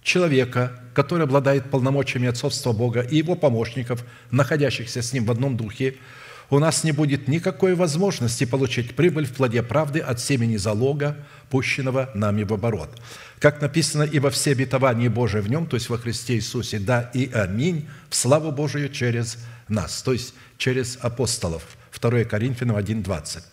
человека, который обладает полномочиями отцовства Бога и его помощников, находящихся с ним в одном духе, у нас не будет никакой возможности получить прибыль в плоде правды от семени залога, пущенного нами в оборот. Как написано, и во все обетования Божие в нем, то есть во Христе Иисусе, да и аминь, в славу Божию через нас». То есть через апостолов. 2 Коринфянам 1.20.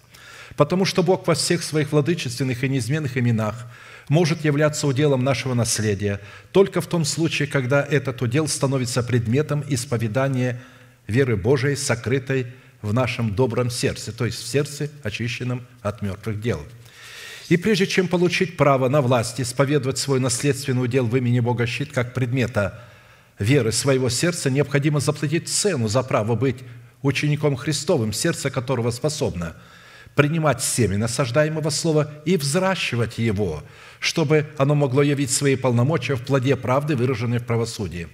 «Потому что Бог во всех своих владычественных и неизменных именах может являться уделом нашего наследия только в том случае, когда этот удел становится предметом исповедания веры Божией, сокрытой в нашем добром сердце, то есть в сердце, очищенном от мертвых дел. И прежде чем получить право на власть исповедовать свой наследственный удел в имени Бога щит как предмета веры своего сердца, необходимо заплатить цену за право быть учеником Христовым, сердце которого способно принимать семя насаждаемого слова и взращивать его, чтобы оно могло явить свои полномочия в плоде правды, выраженной в правосудии.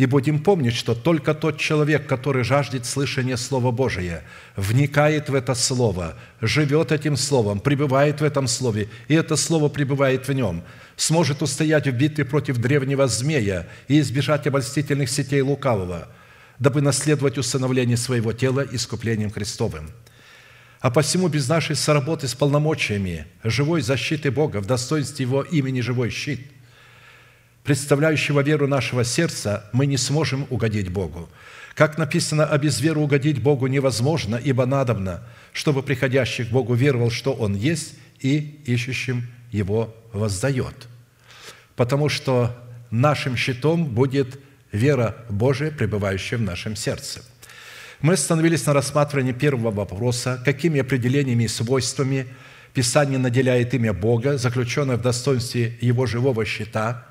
И будем помнить, что только тот человек, который жаждет слышания Слова Божия, вникает в это Слово, живет этим Словом, пребывает в этом Слове, и это Слово пребывает в нем, сможет устоять в битве против древнего змея и избежать обольстительных сетей лукавого – дабы наследовать усыновление своего тела искуплением Христовым. А посему без нашей соработы с полномочиями живой защиты Бога в достоинстве Его имени живой щит, представляющего веру нашего сердца, мы не сможем угодить Богу. Как написано, а без веры угодить Богу невозможно, ибо надобно, чтобы приходящий к Богу веровал, что Он есть, и ищущим Его воздает. Потому что нашим щитом будет вера Божия, пребывающая в нашем сердце. Мы остановились на рассматривании первого вопроса, какими определениями и свойствами Писание наделяет имя Бога, заключенное в достоинстве Его живого щита,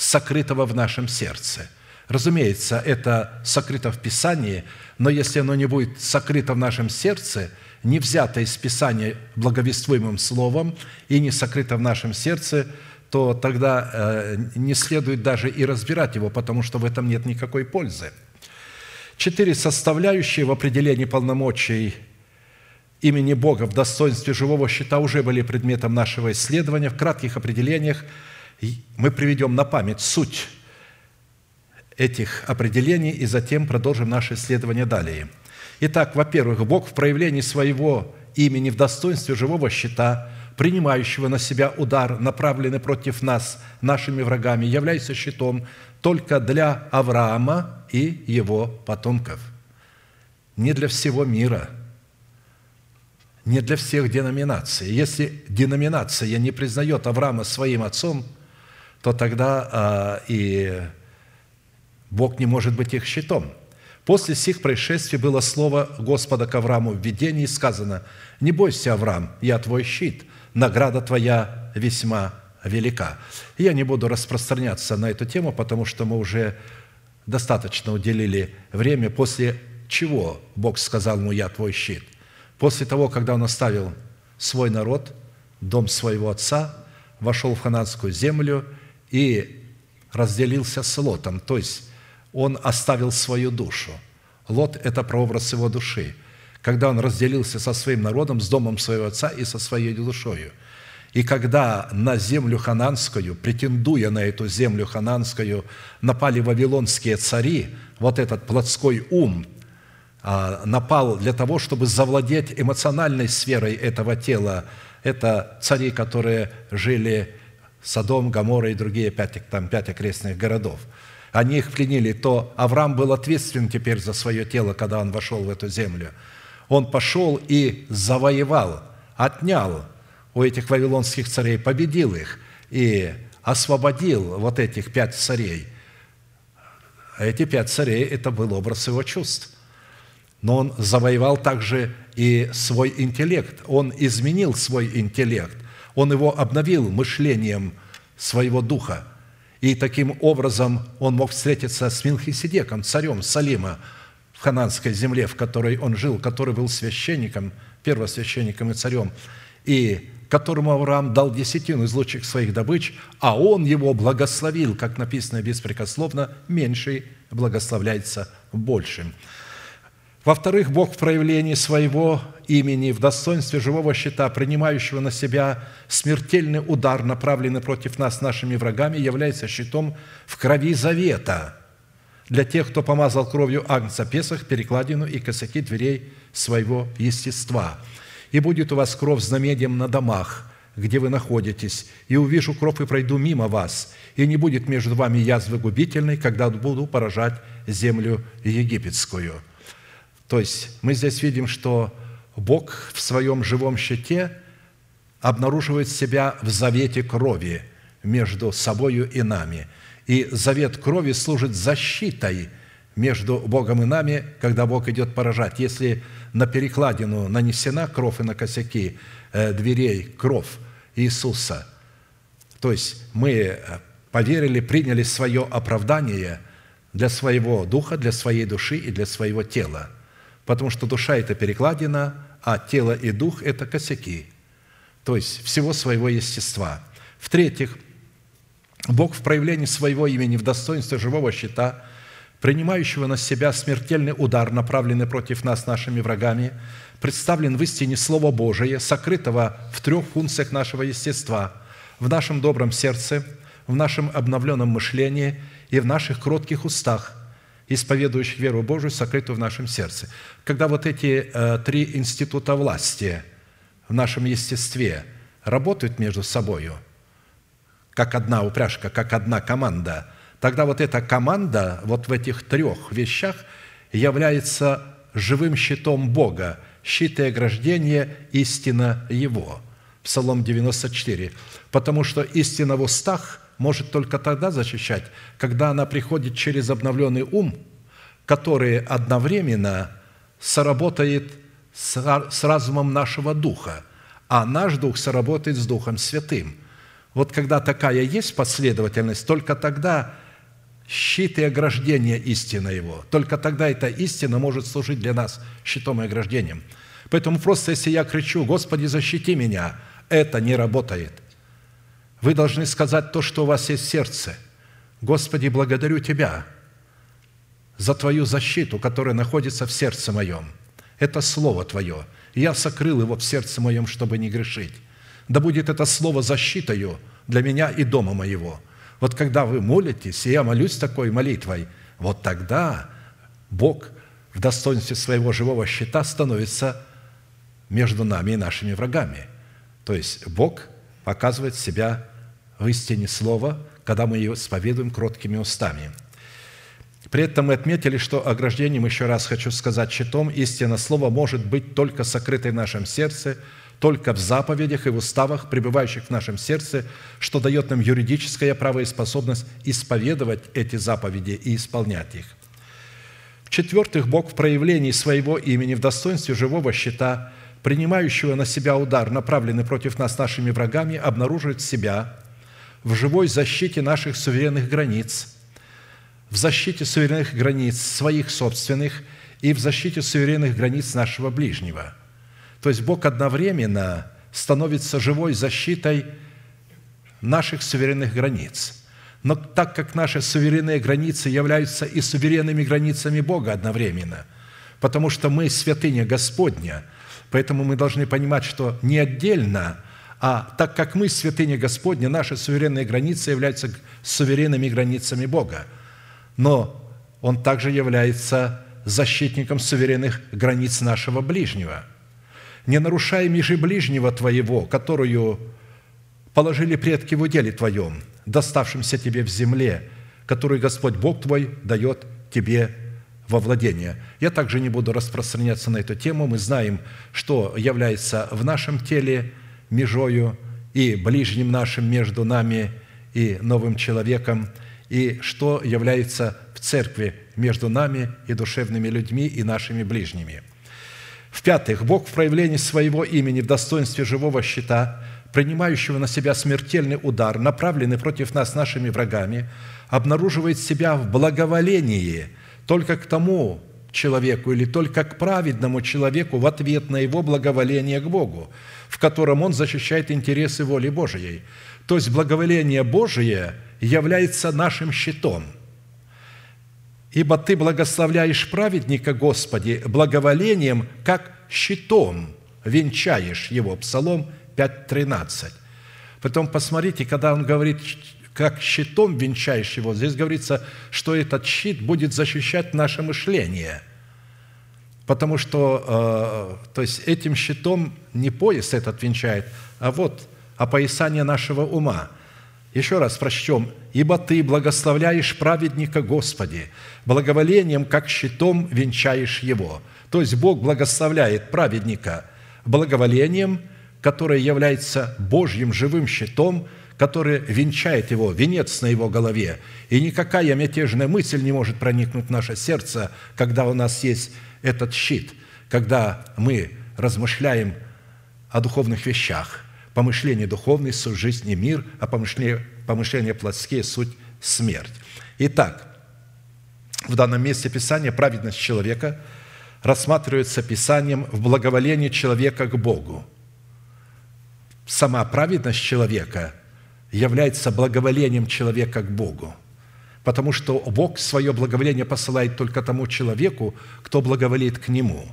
сокрытого в нашем сердце. Разумеется, это сокрыто в Писании, но если оно не будет сокрыто в нашем сердце, не взято из Писания благовествуемым словом и не сокрыто в нашем сердце – то тогда э, не следует даже и разбирать его, потому что в этом нет никакой пользы. Четыре составляющие в определении полномочий имени Бога в достоинстве живого щита уже были предметом нашего исследования. В кратких определениях мы приведем на память суть этих определений и затем продолжим наше исследование далее. Итак, во-первых, Бог в проявлении своего имени в достоинстве живого щита – принимающего на себя удар, направленный против нас, нашими врагами, является щитом только для Авраама и его потомков. Не для всего мира, не для всех деноминаций. Если деноминация не признает Авраама своим отцом, то тогда а, и Бог не может быть их щитом. После сих происшествий было слово Господа к Аврааму в видении сказано, «Не бойся, Авраам, я твой щит, награда твоя весьма велика». Я не буду распространяться на эту тему, потому что мы уже достаточно уделили время, после чего Бог сказал ему «Я твой щит». После того, когда он оставил свой народ, дом своего отца, вошел в хананскую землю и разделился с Лотом, то есть он оставил свою душу. Лот – это прообраз его души – когда он разделился со своим народом, с домом своего отца и со своей душою. И когда на землю хананскую, претендуя на эту землю хананскую, напали вавилонские цари, вот этот плотской ум а, напал для того, чтобы завладеть эмоциональной сферой этого тела. Это цари, которые жили Содом, Гамора и другие пять, там, пять окрестных городов. Они их пленили, то Авраам был ответственен теперь за свое тело, когда он вошел в эту землю – он пошел и завоевал, отнял у этих вавилонских царей, победил их и освободил вот этих пять царей. А эти пять царей – это был образ его чувств. Но он завоевал также и свой интеллект. Он изменил свой интеллект. Он его обновил мышлением своего духа. И таким образом он мог встретиться с Милхиседеком, царем Салима, в хананской земле, в которой он жил, который был священником, первосвященником и царем, и которому Авраам дал десятину из лучших своих добыч, а он его благословил, как написано беспрекословно, меньший благословляется большим. Во-вторых, Бог в проявлении своего имени, в достоинстве живого щита, принимающего на себя смертельный удар, направленный против нас нашими врагами, является щитом в крови завета для тех, кто помазал кровью Агнца Песах, перекладину и косяки дверей своего естества. И будет у вас кровь знамением на домах, где вы находитесь, и увижу кровь и пройду мимо вас, и не будет между вами язвы губительной, когда буду поражать землю египетскую». То есть мы здесь видим, что Бог в своем живом щите обнаруживает себя в завете крови между собою и нами. И завет крови служит защитой между Богом и нами, когда Бог идет поражать. Если на перекладину нанесена кровь и на косяки э, дверей кровь Иисуса, то есть мы э, поверили, приняли свое оправдание для своего духа, для своей души и для своего тела. Потому что душа – это перекладина, а тело и дух – это косяки, то есть всего своего естества. В-третьих, Бог в проявлении своего имени в достоинстве живого щита, принимающего на себя смертельный удар, направленный против нас нашими врагами, представлен в истине Слово Божие, сокрытого в трех функциях нашего естества – в нашем добром сердце, в нашем обновленном мышлении и в наших кротких устах – исповедующих веру Божию, сокрытую в нашем сердце. Когда вот эти э, три института власти в нашем естестве работают между собой, как одна упряжка, как одна команда, тогда вот эта команда вот в этих трех вещах является живым щитом Бога, щит и ограждение – истина Его. Псалом 94. «Потому что истина в устах – может только тогда защищать, когда она приходит через обновленный ум, который одновременно соработает с разумом нашего духа, а наш дух соработает с Духом Святым. Вот когда такая есть последовательность, только тогда щит и ограждение истины Его. Только тогда эта истина может служить для нас щитом и ограждением. Поэтому просто если я кричу, «Господи, защити меня», это не работает – вы должны сказать то, что у вас есть в сердце. Господи, благодарю Тебя за Твою защиту, которая находится в сердце моем. Это Слово Твое. Я сокрыл его в сердце моем, чтобы не грешить. Да будет это Слово защитою для меня и дома моего. Вот когда вы молитесь, и я молюсь такой молитвой, вот тогда Бог в достоинстве своего живого щита становится между нами и нашими врагами. То есть Бог показывает себя в истине Слова, когда мы ее исповедуем кроткими устами. При этом мы отметили, что ограждением, еще раз хочу сказать, щитом истина Слова может быть только сокрытой в нашем сердце, только в заповедях и в уставах, пребывающих в нашем сердце, что дает нам юридическое право и способность исповедовать эти заповеди и исполнять их. В-четвертых, Бог в проявлении своего имени в достоинстве живого щита, принимающего на себя удар, направленный против нас нашими врагами, обнаруживает себя – в живой защите наших суверенных границ, в защите суверенных границ своих собственных и в защите суверенных границ нашего ближнего. То есть Бог одновременно становится живой защитой наших суверенных границ. Но так как наши суверенные границы являются и суверенными границами Бога одновременно, потому что мы святыня Господня, поэтому мы должны понимать, что не отдельно – а так как мы, святыня Господня, наши суверенные границы являются суверенными границами Бога. Но Он также является защитником суверенных границ нашего ближнего. Не нарушай межи ближнего твоего, которую положили предки в уделе твоем, доставшимся тебе в земле, которую Господь Бог твой дает тебе во владение. Я также не буду распространяться на эту тему. Мы знаем, что является в нашем теле межою и ближним нашим между нами и новым человеком, и что является в церкви между нами и душевными людьми и нашими ближними. В-пятых, Бог в проявлении своего имени в достоинстве живого щита, принимающего на себя смертельный удар, направленный против нас нашими врагами, обнаруживает себя в благоволении только к тому человеку или только к праведному человеку в ответ на его благоволение к Богу, в котором он защищает интересы воли Божией. То есть благоволение Божие является нашим щитом – Ибо Ты благословляешь праведника, Господи, благоволением, как щитом венчаешь его». Псалом 5.13. Потом посмотрите, когда он говорит, как щитом венчаешь его, здесь говорится, что этот щит будет защищать наше мышление. Потому что, э, то есть этим щитом не пояс этот венчает, а вот опоясание нашего ума – еще раз прочтем. «Ибо Ты благословляешь праведника, Господи, благоволением, как щитом венчаешь его». То есть Бог благословляет праведника благоволением, которое является Божьим живым щитом, который венчает его, венец на его голове. И никакая мятежная мысль не может проникнуть в наше сердце, когда у нас есть этот щит, когда мы размышляем о духовных вещах – помышление духовное – суть жизнь и мир, а помышление, помышление плотские – суть смерть. Итак, в данном месте Писания праведность человека рассматривается Писанием в благоволении человека к Богу. Сама праведность человека является благоволением человека к Богу, потому что Бог свое благоволение посылает только тому человеку, кто благоволит к Нему.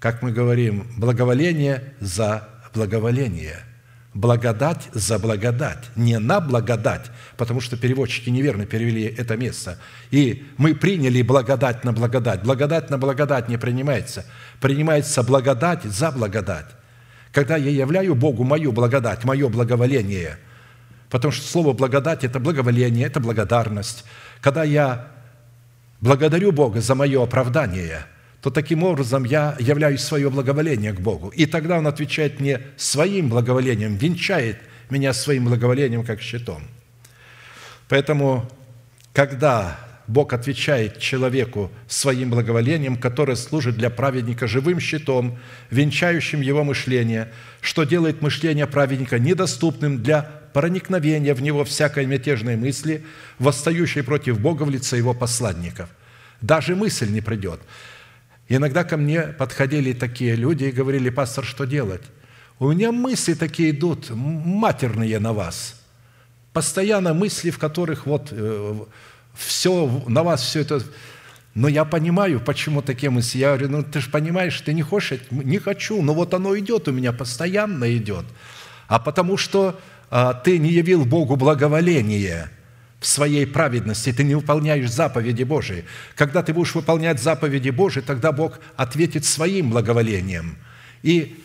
Как мы говорим, благоволение за благоволение – благодать за благодать, не на благодать, потому что переводчики неверно перевели это место. И мы приняли благодать на благодать. Благодать на благодать не принимается. Принимается благодать за благодать. Когда я являю Богу мою благодать, мое благоволение, потому что слово благодать – это благоволение, это благодарность. Когда я благодарю Бога за мое оправдание – то таким образом я являюсь свое благоволение к Богу. И тогда Он отвечает мне своим благоволением, венчает меня своим благоволением как щитом. Поэтому, когда Бог отвечает человеку своим благоволением, которое служит для праведника живым щитом, венчающим его мышление, что делает мышление праведника недоступным для проникновения в него всякой мятежной мысли, восстающей против Бога в лице его посланников. Даже мысль не придет. Иногда ко мне подходили такие люди и говорили, пастор, что делать? У меня мысли такие идут, матерные на вас. Постоянно мысли, в которых вот э, все, на вас все это... Но я понимаю, почему такие мысли. Я говорю, ну ты же понимаешь, ты не хочешь, не хочу, но вот оно идет у меня, постоянно идет. А потому что а, ты не явил Богу благоволение – в своей праведности, ты не выполняешь заповеди Божии. Когда ты будешь выполнять заповеди Божии, тогда Бог ответит своим благоволением и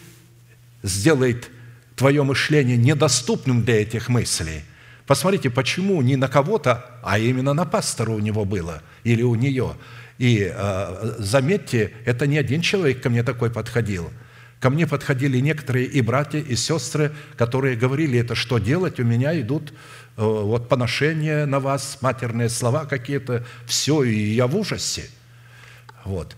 сделает твое мышление недоступным для этих мыслей. Посмотрите, почему не на кого-то, а именно на пастора у него было или у нее. И э, заметьте, это не один человек ко мне такой подходил. Ко мне подходили некоторые и братья, и сестры, которые говорили, это что делать, у меня идут Э, вот поношение на вас, матерные слова какие-то, все, и я в ужасе. Вот.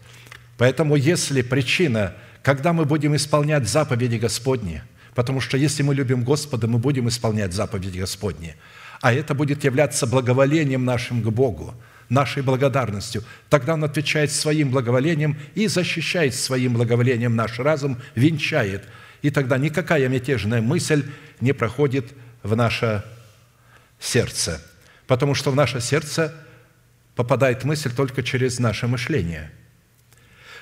Поэтому если причина, когда мы будем исполнять заповеди Господни, потому что если мы любим Господа, мы будем исполнять заповеди Господни, а это будет являться благоволением нашим к Богу, нашей благодарностью, тогда Он отвечает своим благоволением и защищает своим благоволением. Наш разум, венчает, и тогда никакая мятежная мысль не проходит в наше сердце, потому что в наше сердце попадает мысль только через наше мышление.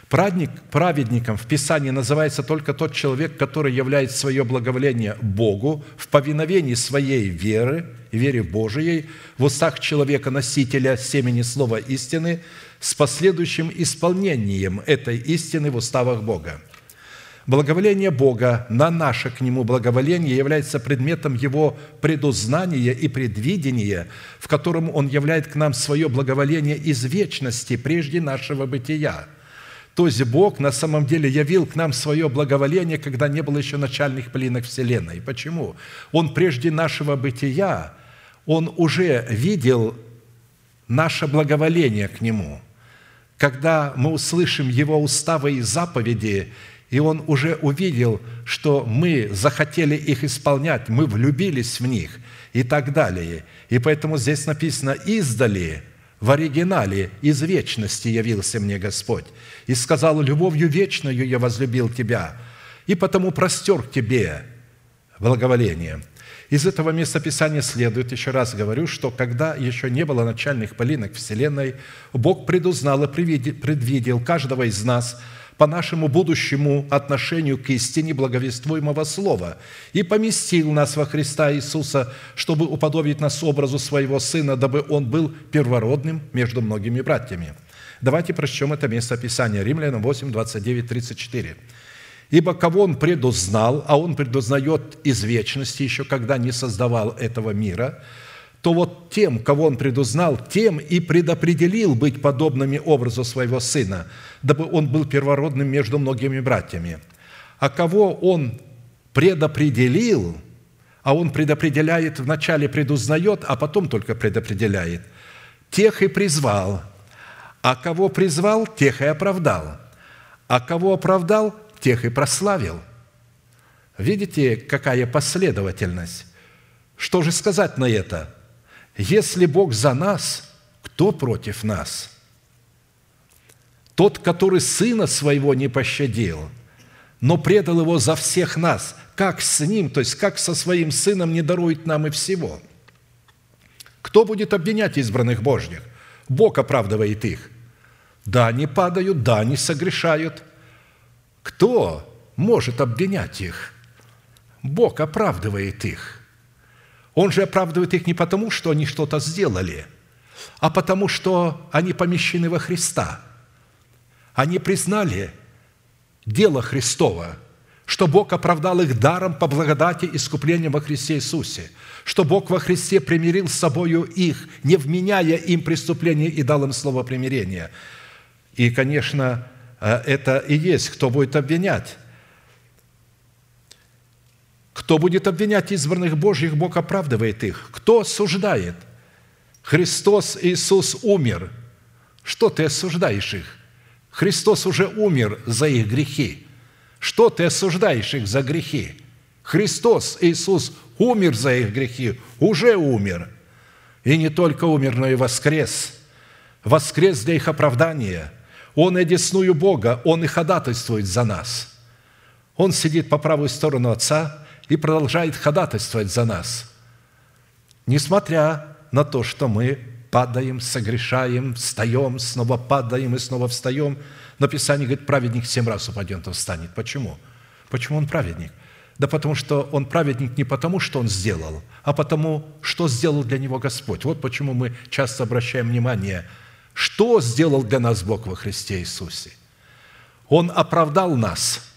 Праведник, праведником в Писании называется только тот человек, который являет свое благоволение Богу в повиновении своей веры, вере Божией, в устах человека, носителя семени слова истины, с последующим исполнением этой истины в уставах Бога. Благоволение Бога на наше к Нему благоволение является предметом Его предузнания и предвидения, в котором Он являет к нам свое благоволение из вечности, прежде нашего бытия. То есть Бог на самом деле явил к нам свое благоволение, когда не было еще начальных плинок Вселенной. Почему? Он прежде нашего бытия, Он уже видел наше благоволение к Нему. Когда мы услышим Его уставы и заповеди, и Он уже увидел, что мы захотели их исполнять, мы влюбились в них и так далее. И поэтому здесь написано «издали», в оригинале «из вечности явился мне Господь» и сказал «любовью вечную я возлюбил тебя, и потому простер к тебе благоволение». Из этого места Писания следует, еще раз говорю, что когда еще не было начальных полинок Вселенной, Бог предузнал и предвидел каждого из нас – по нашему будущему отношению к истине благовествуемого Слова и поместил нас во Христа Иисуса, чтобы уподобить нас образу Своего Сына, дабы Он был первородным между многими братьями». Давайте прочтем это место Писания. Римлянам 8, 29, 34. «Ибо кого Он предузнал, а Он предузнает из вечности, еще когда не создавал этого мира, то вот тем, кого Он предузнал, тем и предопределил быть подобными образу Своего Сына, дабы Он был первородным между многими братьями. А кого Он предопределил, а Он предопределяет, вначале предузнает, а потом только предопределяет, тех и призвал – а кого призвал, тех и оправдал. А кого оправдал, тех и прославил. Видите, какая последовательность? Что же сказать на это? Если Бог за нас, кто против нас? Тот, который Сына Своего не пощадил, но предал Его за всех нас, как с Ним, то есть как со Своим Сыном не дарует нам и всего. Кто будет обвинять избранных Божьих? Бог оправдывает их – да, они падают, да, они согрешают. Кто может обвинять их? Бог оправдывает их. Он же оправдывает их не потому, что они что-то сделали, а потому, что они помещены во Христа. Они признали дело Христова, что Бог оправдал их даром по благодати искупления во Христе Иисусе, что Бог во Христе примирил с собою их, не вменяя им преступление и дал им слово примирения – и, конечно, э, это и есть, кто будет обвинять. Кто будет обвинять избранных Божьих, Бог оправдывает их. Кто осуждает? Христос Иисус умер. Что ты осуждаешь их? Христос уже умер за их грехи. Что ты осуждаешь их за грехи? Христос Иисус умер за их грехи, уже умер. И не только умер, но и воскрес. Воскрес для их оправдания – он и одесную Бога, Он и ходатайствует за нас. Он сидит по правую сторону Отца и продолжает ходатайствовать за нас. Несмотря на то, что мы падаем, согрешаем, встаем, снова падаем и снова встаем. Но Писание говорит, праведник семь раз упадет, он встанет. Почему? Почему он праведник? Да потому что он праведник не потому, что он сделал, а потому, что сделал для него Господь. Вот почему мы часто обращаем внимание – что сделал для нас Бог во Христе Иисусе? Он оправдал нас,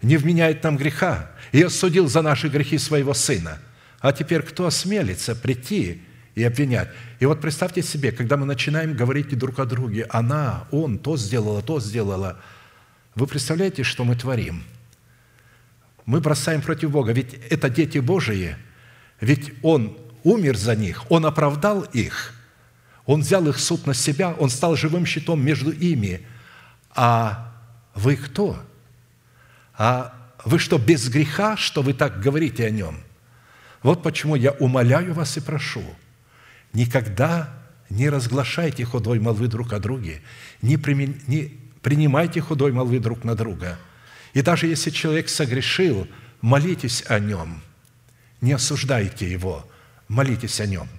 не вменяет нам греха, и осудил за наши грехи своего Сына. А теперь кто осмелится прийти и обвинять? И вот представьте себе, когда мы начинаем говорить друг о друге, она, он, то сделала, то сделала, вы представляете, что мы творим? Мы бросаем против Бога, ведь это дети Божии, ведь Он умер за них, Он оправдал их – он взял их суд на себя, Он стал живым щитом между ими. А вы кто? А вы что, без греха, что вы так говорите о нем? Вот почему я умоляю вас и прошу, никогда не разглашайте худой молвы друг о друге, не, примен... не принимайте худой молвы друг на друга. И даже если человек согрешил, молитесь о нем, не осуждайте его, молитесь о нем –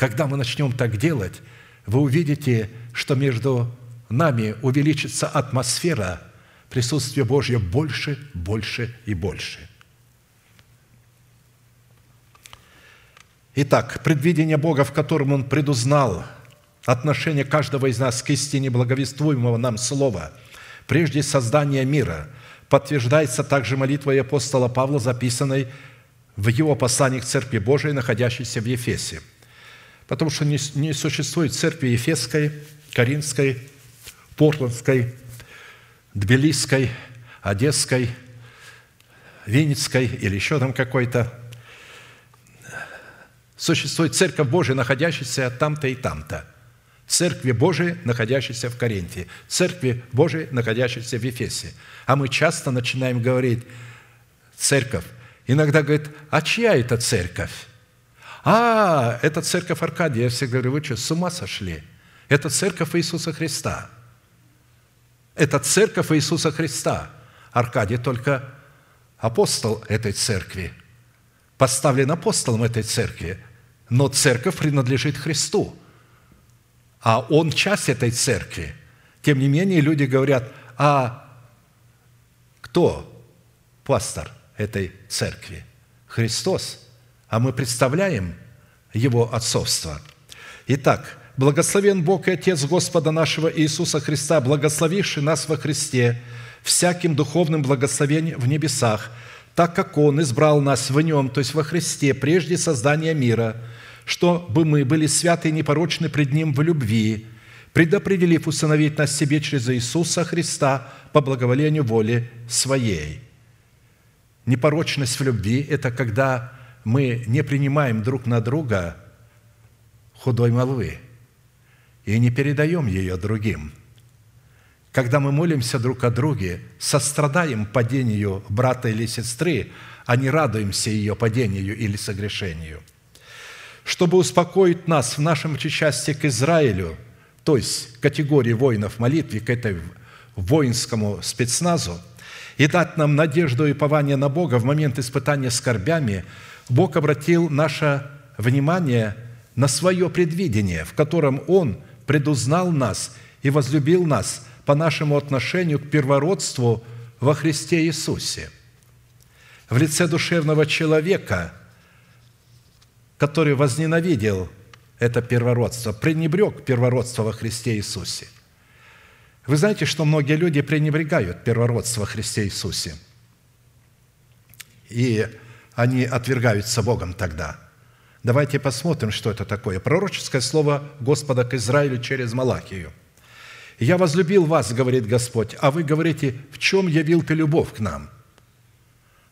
когда мы начнем так делать, вы увидите, что между нами увеличится атмосфера присутствия Божьего больше, больше и больше. Итак, предвидение Бога, в котором Он предузнал отношение каждого из нас к истине благовествуемого нам Слова, прежде создания мира, подтверждается также молитвой апостола Павла, записанной в его послании к Церкви Божией, находящейся в Ефесе – потому что не существует церкви Ефесской, Каринской, Портландской, Тбилисской, Одесской, Винницкой или еще там какой-то. Существует Церковь Божия, находящаяся там-то и там-то. Церкви Божией, находящейся в Коринфе, Церкви Божией, находящейся в Ефесе. А мы часто начинаем говорить, церковь, иногда говорит, а чья это церковь? А, это церковь Аркадия. Я всегда говорю, вы что, с ума сошли? Это церковь Иисуса Христа. Это церковь Иисуса Христа. Аркадий только апостол этой церкви, поставлен апостолом этой церкви, но церковь принадлежит Христу, а он часть этой церкви. Тем не менее, люди говорят, а кто пастор этой церкви? Христос. А мы представляем Его отцовство. Итак, благословен Бог и Отец Господа нашего Иисуса Христа, благословивший нас во Христе – всяким духовным благословением в небесах, так как Он избрал нас в Нем, то есть во Христе, прежде создания мира, чтобы мы были святы и непорочны пред Ним в любви, предопределив усыновить нас себе через Иисуса Христа по благоволению воли Своей». Непорочность в любви – это когда мы не принимаем друг на друга худой молвы и не передаем ее другим – когда мы молимся друг о друге, сострадаем падению брата или сестры, а не радуемся ее падению или согрешению. Чтобы успокоить нас в нашем причастии к Израилю, то есть категории воинов молитве, к этой воинскому спецназу, и дать нам надежду и пование на Бога в момент испытания скорбями, Бог обратил наше внимание на свое предвидение, в котором Он предузнал нас и возлюбил нас – по нашему отношению к первородству во Христе Иисусе. В лице душевного человека, который возненавидел это первородство, пренебрег первородство во Христе Иисусе. Вы знаете, что многие люди пренебрегают первородство во Христе Иисусе. И они отвергаются Богом тогда. Давайте посмотрим, что это такое. Пророческое слово Господа к Израилю через Малахию – «Я возлюбил вас, — говорит Господь, — а вы говорите, в чем явил ты любовь к нам?»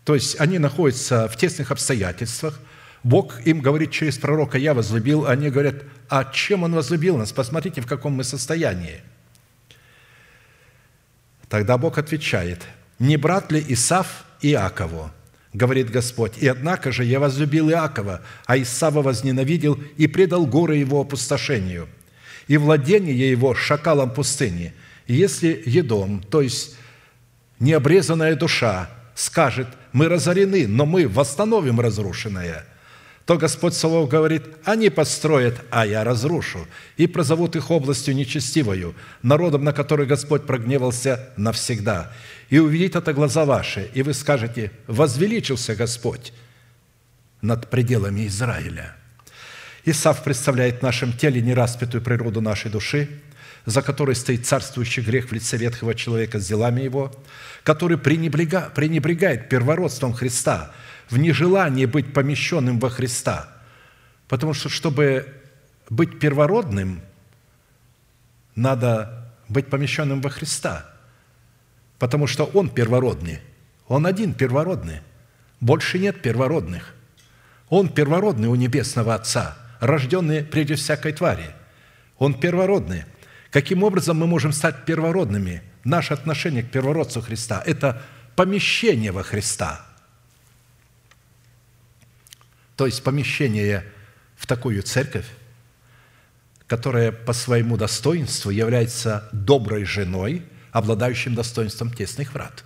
То есть они находятся в тесных обстоятельствах, Бог им говорит через пророка, «Я возлюбил», а они говорят, «А чем Он возлюбил нас? Посмотрите, в каком мы состоянии». Тогда Бог отвечает, «Не брат ли Исав Иакову?» Говорит Господь. «И однако же я возлюбил Иакова, а Исава возненавидел и предал горы его опустошению и владение его шакалом пустыни. И если едом, то есть необрезанная душа, скажет, мы разорены, но мы восстановим разрушенное, то Господь Савов говорит, они построят, а я разрушу, и прозовут их областью нечестивою, народом, на который Господь прогневался навсегда. И увидит это глаза ваши, и вы скажете, возвеличился Господь над пределами Израиля – Исав представляет в нашем теле нераспятую природу нашей души, за которой стоит царствующий грех в лице ветхого человека с делами его, который пренебрега, пренебрегает первородством Христа в нежелании быть помещенным во Христа. Потому что, чтобы быть первородным, надо быть помещенным во Христа. Потому что Он первородный. Он один первородный. Больше нет первородных. Он первородный у Небесного Отца – рожденные прежде всякой твари. Он первородный. Каким образом мы можем стать первородными? Наше отношение к первородцу Христа – это помещение во Христа. То есть помещение в такую церковь, которая по своему достоинству является доброй женой, обладающим достоинством тесных врат.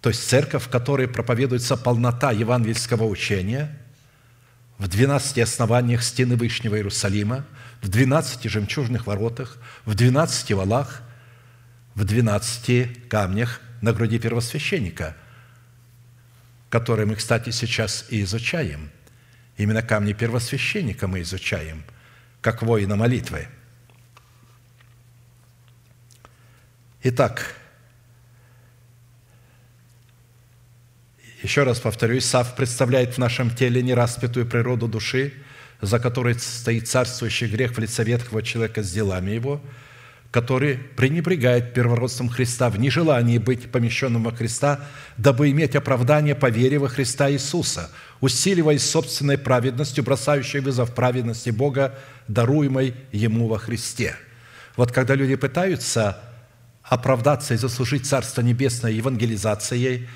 То есть церковь, в которой проповедуется полнота евангельского учения – в двенадцати основаниях стены Вышнего Иерусалима, в двенадцати жемчужных воротах, в двенадцати валах, в двенадцати камнях на груди первосвященника, которые мы, кстати, сейчас и изучаем. Именно камни первосвященника мы изучаем, как воина молитвы. Итак, Еще раз повторю, Исав представляет в нашем теле нераспятую природу души, за которой стоит царствующий грех в лице ветхого человека с делами его, который пренебрегает первородством Христа в нежелании быть помещенным во Христа, дабы иметь оправдание по вере во Христа Иисуса, усиливаясь собственной праведностью, бросающей вызов праведности Бога, даруемой Ему во Христе». Вот когда люди пытаются оправдаться и заслужить Царство Небесное евангелизацией,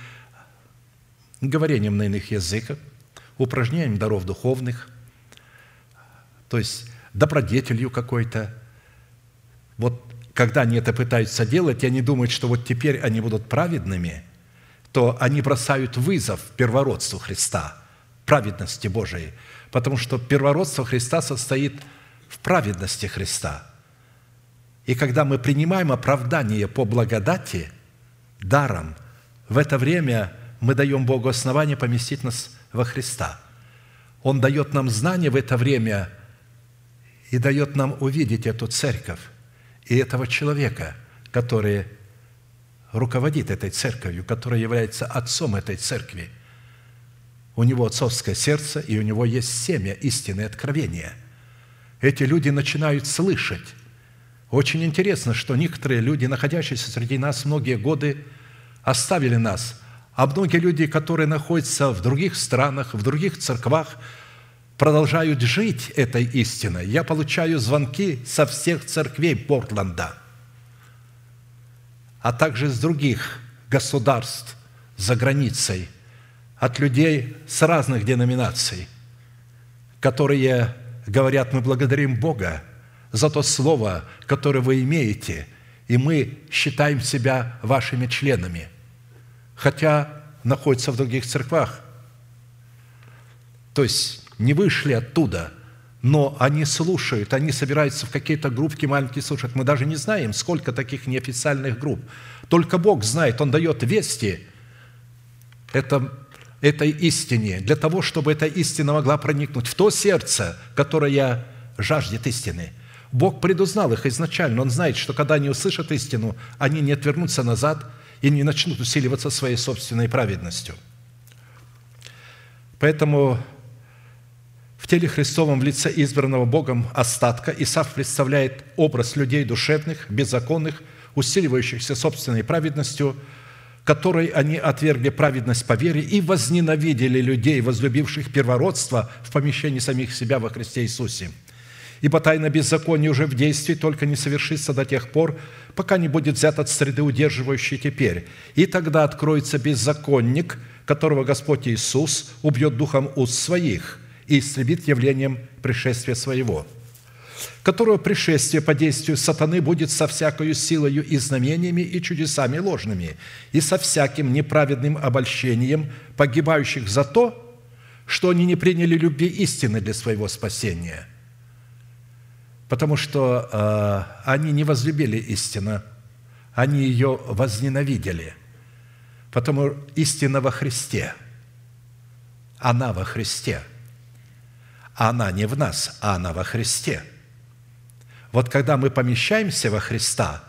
говорением на иных языках, упражнением даров духовных, то есть добродетелью какой-то. Вот когда они это пытаются делать, и они думают, что вот теперь они будут праведными, то они бросают вызов первородству Христа, праведности Божией, потому что первородство Христа состоит в праведности Христа. И когда мы принимаем оправдание по благодати, даром, в это время мы даем Богу основание поместить нас во Христа. Он дает нам знания в это время – и дает нам увидеть эту церковь и этого человека, который руководит этой церковью, который является отцом этой церкви. У него отцовское сердце, и у него есть семя истины откровения. Эти люди начинают слышать. Очень интересно, что некоторые люди, находящиеся среди нас многие годы, оставили нас, а многие люди, которые находятся в других странах, в других церквах – продолжают жить этой истиной. Я получаю звонки со всех церквей Портленда, а также с других государств за границей, от людей с разных деноминаций, которые говорят, мы благодарим Бога за то слово, которое вы имеете, и мы считаем себя вашими членами, хотя находятся в других церквах. То есть не вышли оттуда, но они слушают, они собираются в какие-то группки маленькие слушать. Мы даже не знаем, сколько таких неофициальных групп. Только Бог знает, Он дает вести это, этой истине, для того, чтобы эта истина могла проникнуть в то сердце, которое жаждет истины. Бог предузнал их изначально. Он знает, что когда они услышат истину, они не отвернутся назад и не начнут усиливаться своей собственной праведностью. Поэтому в теле Христовом в лице избранного Богом остатка Исав представляет образ людей душевных, беззаконных, усиливающихся собственной праведностью, которой они отвергли праведность по вере и возненавидели людей, возлюбивших первородство в помещении самих себя во Христе Иисусе. Ибо тайна беззакония уже в действии, только не совершится до тех пор, пока не будет взят от среды, удерживающей теперь. И тогда откроется беззаконник, которого Господь Иисус убьет духом уст своих – и истребит явлением пришествия своего, которого пришествие по действию сатаны будет со всякою силою и знамениями и чудесами ложными, и со всяким неправедным обольщением погибающих за то, что они не приняли любви истины для своего спасения, потому что э, они не возлюбили истину, они ее возненавидели, потому истина во Христе, она во Христе – она не в нас, а она во Христе. Вот когда мы помещаемся во Христа,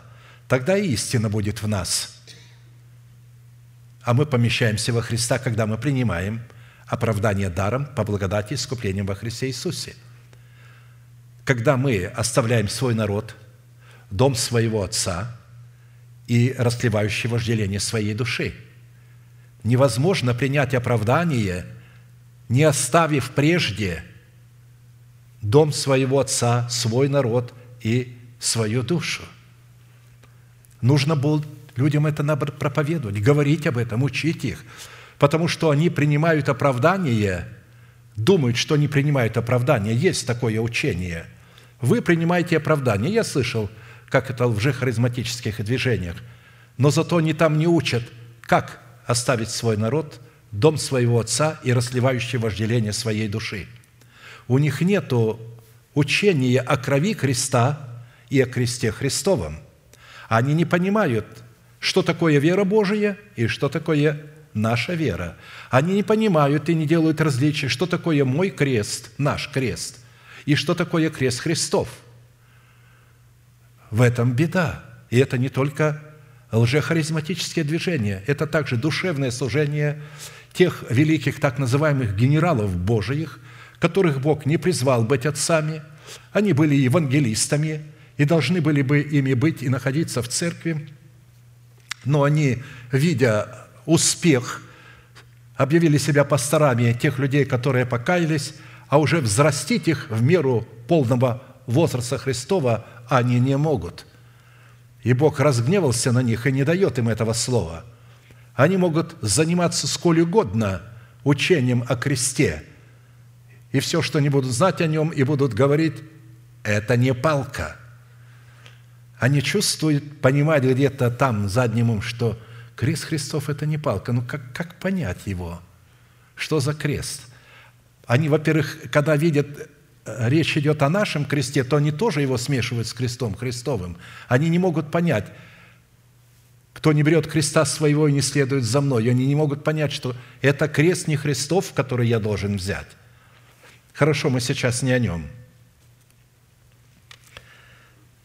тогда и истина будет в нас. А мы помещаемся во Христа, когда мы принимаем оправдание даром по благодати и искуплением во Христе Иисусе. Когда мы оставляем свой народ, дом своего Отца и растлевающий вожделение своей души. Невозможно принять оправдание, не оставив прежде – дом своего отца, свой народ и свою душу. Нужно было людям это проповедовать, говорить об этом, учить их, потому что они принимают оправдание, думают, что не принимают оправдание. Есть такое учение. Вы принимаете оправдание. Я слышал, как это в лжехаризматических движениях, но зато они там не учат, как оставить свой народ, дом своего отца и расливающее вожделение своей души – у них нет учения о крови креста и о кресте Христовом. Они не понимают, что такое вера Божия и что такое наша вера. Они не понимают и не делают различия, что такое мой крест, наш крест, и что такое крест Христов. В этом беда. И это не только лжехаризматические движения, это также душевное служение тех великих так называемых генералов Божиих, которых Бог не призвал быть отцами, они были евангелистами, и должны были бы ими быть и находиться в церкви, но они, видя успех, объявили себя пасторами тех людей, которые покаялись, а уже взрастить их в меру полного возраста Христова они не могут. И Бог разгневался на них и не дает им этого слова. Они могут заниматься сколь угодно учением о кресте, и все, что они будут знать о нем, и будут говорить, это не палка. Они чувствуют, понимают где-то там задним умом, что крест Христов – это не палка. Ну, как, как понять его? Что за крест? Они, во-первых, когда видят речь идет о нашем кресте, то они тоже его смешивают с крестом Христовым. Они не могут понять, кто не берет креста своего и не следует за мной. Они не могут понять, что это крест не Христов, который я должен взять. Хорошо, мы сейчас не о нем.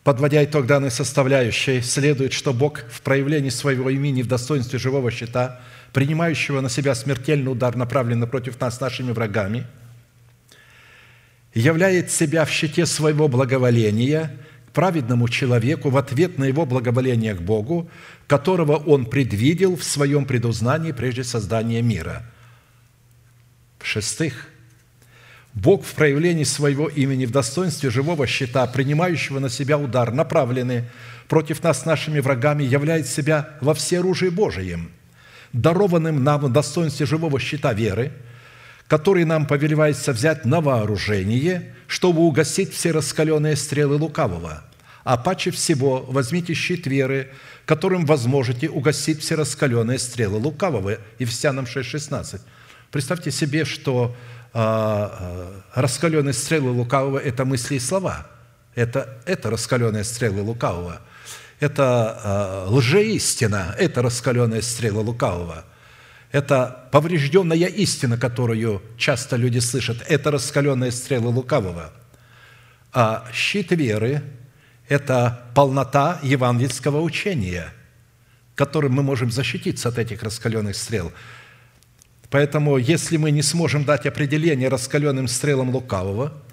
Подводя итог данной составляющей, следует, что Бог в проявлении своего имени в достоинстве живого щита, принимающего на себя смертельный удар, направленный против нас нашими врагами – являет себя в щите своего благоволения к праведному человеку в ответ на его благоволение к Богу, которого он предвидел в своем предузнании прежде создания мира. В-шестых, Бог в проявлении своего имени в достоинстве живого щита, принимающего на себя удар, направленный против нас нашими врагами, являет себя во всеоружии Божием, дарованным нам в достоинстве живого щита веры – который нам повелевается взять на вооружение, чтобы угасить все раскаленные стрелы лукавого. А паче всего возьмите щит веры, которым возможете угасить все раскаленные стрелы лукавого. Ефесянам 6,16. Представьте себе, что раскаленные стрелы лукавого – это мысли и слова. Это, это раскаленные стрелы лукавого. Это э, лжеистина – это раскаленные стрелы лукавого – это поврежденная истина, которую часто люди слышат. Это раскаленные стрелы лукавого. А щит веры – это полнота евангельского учения, которым мы можем защититься от этих раскаленных стрел. Поэтому, если мы не сможем дать определение раскаленным стрелам лукавого –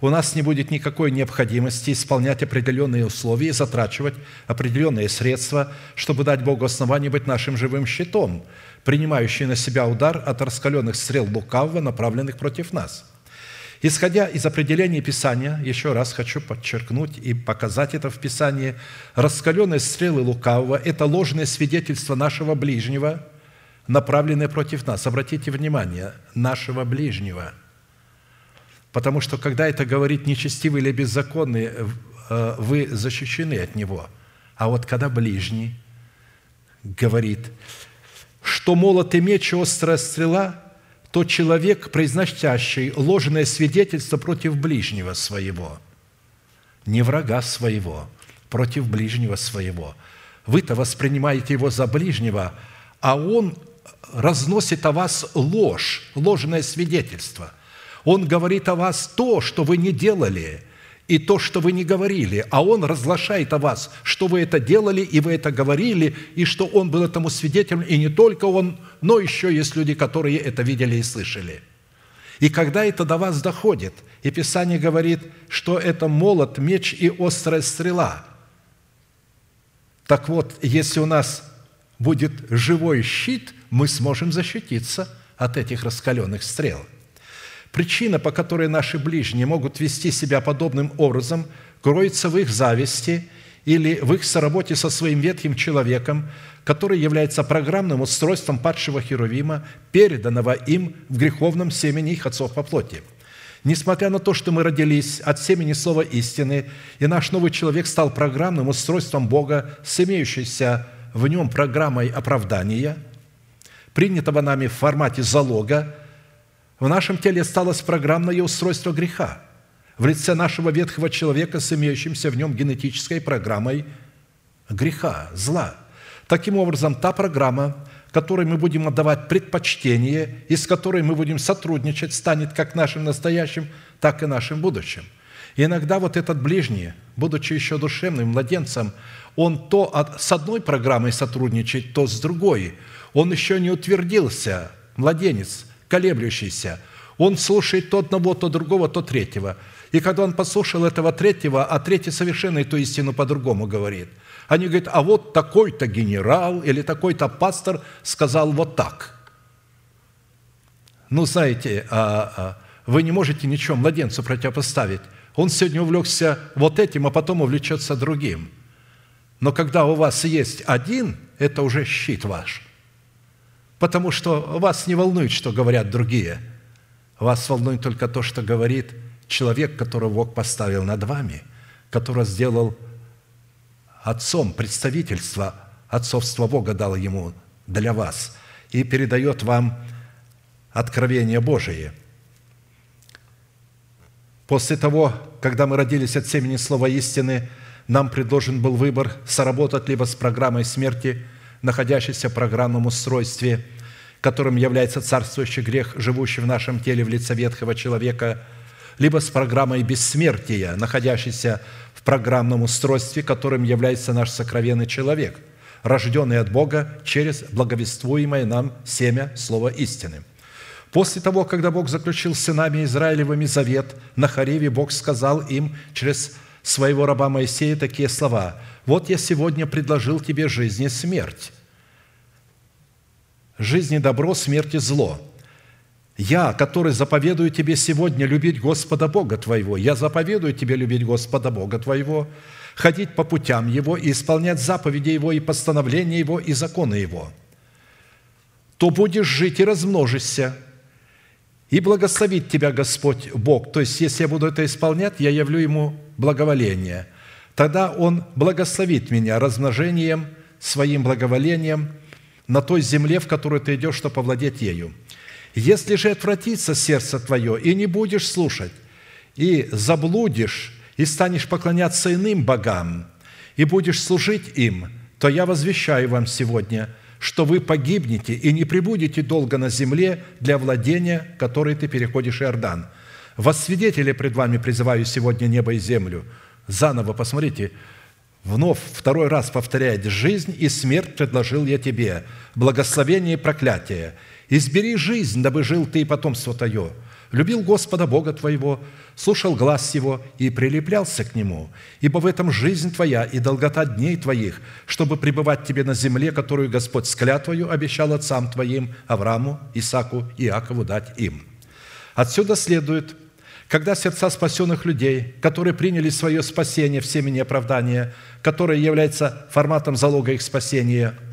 у нас не будет никакой необходимости исполнять определенные условия и затрачивать определенные средства, чтобы дать Богу основание быть нашим живым щитом, принимающий на себя удар от раскаленных стрел лукавого, направленных против нас. Исходя из определения Писания, еще раз хочу подчеркнуть и показать это в Писании, раскаленные стрелы лукавого – это ложное свидетельство нашего ближнего, направленное против нас. Обратите внимание, нашего ближнего – Потому что, когда это говорит нечестивый или беззаконный, э, вы защищены от него. А вот когда ближний говорит, что молот и меч – острая стрела, то человек, произносящий ложное свидетельство против ближнего своего, не врага своего, против ближнего своего. Вы-то воспринимаете его за ближнего, а он разносит о вас ложь, ложное свидетельство. Он говорит о вас то, что вы не делали, и то, что вы не говорили, а Он разглашает о вас, что вы это делали, и вы это говорили, и что Он был этому свидетелем, и не только Он, но еще есть люди, которые это видели и слышали. И когда это до вас доходит, и Писание говорит, что это молот, меч и острая стрела, так вот, если у нас будет живой щит, мы сможем защититься от этих раскаленных стрел – Причина, по которой наши ближние могут вести себя подобным образом, кроется в их зависти или в их соработе со своим ветхим человеком, который является программным устройством падшего Херувима, переданного им в греховном семени их отцов по плоти. Несмотря на то, что мы родились от семени слова истины, и наш новый человек стал программным устройством Бога с имеющейся в нем программой оправдания, принятого нами в формате залога, в нашем теле осталось программное устройство греха в лице нашего ветхого человека с имеющимся в нем генетической программой греха, зла. Таким образом, та программа, которой мы будем отдавать предпочтение и с которой мы будем сотрудничать, станет как нашим настоящим, так и нашим будущим. И иногда вот этот ближний, будучи еще душевным младенцем, он то от, с одной программой сотрудничает, то с другой. Он еще не утвердился, младенец – колеблющийся. Он слушает то одного, то другого, то третьего. И когда он послушал этого третьего, а третий совершенно эту истину по-другому говорит. Они говорят, а вот такой-то генерал или такой-то пастор сказал вот так. Ну, знаете, а, а, вы не можете ничего младенцу противопоставить. Он сегодня увлекся вот этим, а потом увлечется другим. Но когда у вас есть один, это уже щит ваш. Потому что вас не волнует, что говорят другие. Вас волнует только то, что говорит человек, которого Бог поставил над вами, который сделал отцом представительство, отцовство Бога дал ему для вас и передает вам откровение Божие. После того, когда мы родились от семени Слова истины, нам предложен был выбор соработать либо с программой смерти, находящейся в программном устройстве, которым является царствующий грех, живущий в нашем теле в лице ветхого человека, либо с программой бессмертия, находящейся в программном устройстве, которым является наш сокровенный человек, рожденный от Бога через благовествуемое нам семя Слова истины – После того, когда Бог заключил с сынами Израилевыми завет, на Хареве Бог сказал им через своего раба Моисея такие слова. «Вот я сегодня предложил тебе жизнь и смерть. Жизнь и добро, смерть и зло. Я, который заповедую тебе сегодня любить Господа Бога твоего, я заповедую тебе любить Господа Бога твоего, ходить по путям Его и исполнять заповеди Его и постановления Его и законы Его, то будешь жить и размножишься, и благословит тебя Господь Бог. То есть, если я буду это исполнять, я явлю Ему благоволение. Тогда Он благословит меня размножением, своим благоволением на той земле, в которую ты идешь, чтобы овладеть ею. Если же отвратится сердце твое, и не будешь слушать, и заблудишь, и станешь поклоняться иным богам, и будешь служить им, то я возвещаю вам сегодня – что вы погибнете и не пребудете долго на земле для владения, которой ты переходишь Иордан. Во свидетели пред вами призываю сегодня небо и землю. Заново посмотрите, вновь второй раз повторяет, «Жизнь и смерть предложил я тебе, благословение и проклятие. Избери жизнь, дабы жил ты и потомство твое» любил Господа Бога твоего, слушал глаз Его и прилеплялся к Нему, ибо в этом жизнь твоя и долгота дней твоих, чтобы пребывать тебе на земле, которую Господь с клятвою обещал отцам твоим, Аврааму, Исаку и Иакову дать им». Отсюда следует, когда сердца спасенных людей, которые приняли свое спасение в семени оправдания, которое является форматом залога их спасения –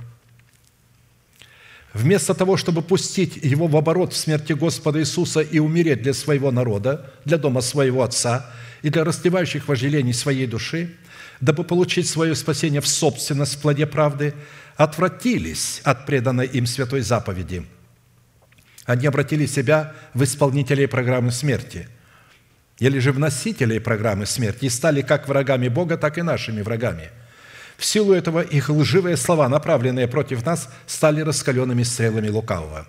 вместо того, чтобы пустить его в оборот в смерти Господа Иисуса и умереть для своего народа, для дома своего Отца и для растлевающих вожделений своей души, дабы получить свое спасение в собственность в плоде правды, отвратились от преданной им святой заповеди. Они обратили себя в исполнителей программы смерти или же в носителей программы смерти и стали как врагами Бога, так и нашими врагами – в силу этого их лживые слова, направленные против нас, стали раскаленными стрелами лукавого.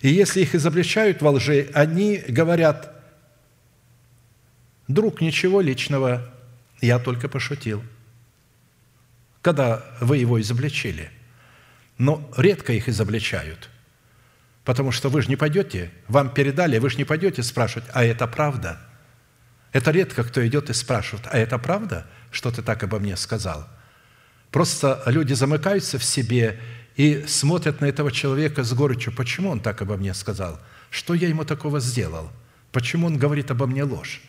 И если их изобличают во лжи, они говорят, «Друг, ничего личного, я только пошутил». Когда вы его изобличили. Но редко их изобличают, потому что вы же не пойдете, вам передали, вы же не пойдете спрашивать, а это правда? Это редко кто идет и спрашивает, а это правда, что ты так обо мне сказал – Просто люди замыкаются в себе и смотрят на этого человека с горечью. Почему он так обо мне сказал? Что я ему такого сделал? Почему он говорит обо мне ложь?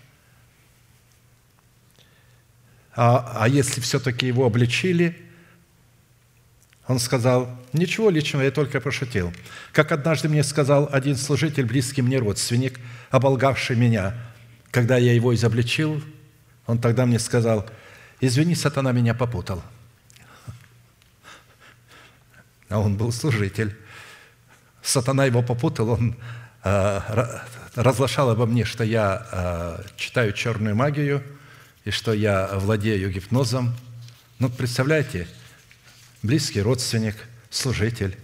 А, а если все-таки его обличили, он сказал, ничего личного, я только пошутил. Как однажды мне сказал один служитель, близкий мне родственник, оболгавший меня, когда я его изобличил, он тогда мне сказал, извини, сатана меня попутал – а он был служитель. Сатана его попутал, он э, разглашал обо мне, что я э, читаю черную магию и что я владею гипнозом. Ну, представляете, близкий родственник, служитель,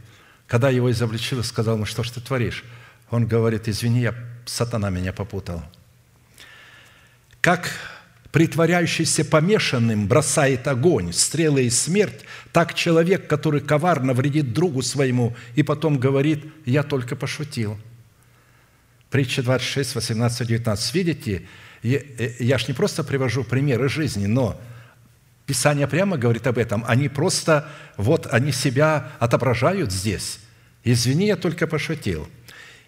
когда его изобличил и сказал, ну что ж ты творишь? Он говорит, извини, я, сатана меня попутал. Как притворяющийся помешанным, бросает огонь, стрелы и смерть, так человек, который коварно вредит другу своему и потом говорит, я только пошутил. Притча 26, 18, 19. Видите, э, я ж не просто привожу примеры жизни, но Писание прямо говорит об этом. Они просто, вот они себя отображают здесь. Извини, я только пошутил.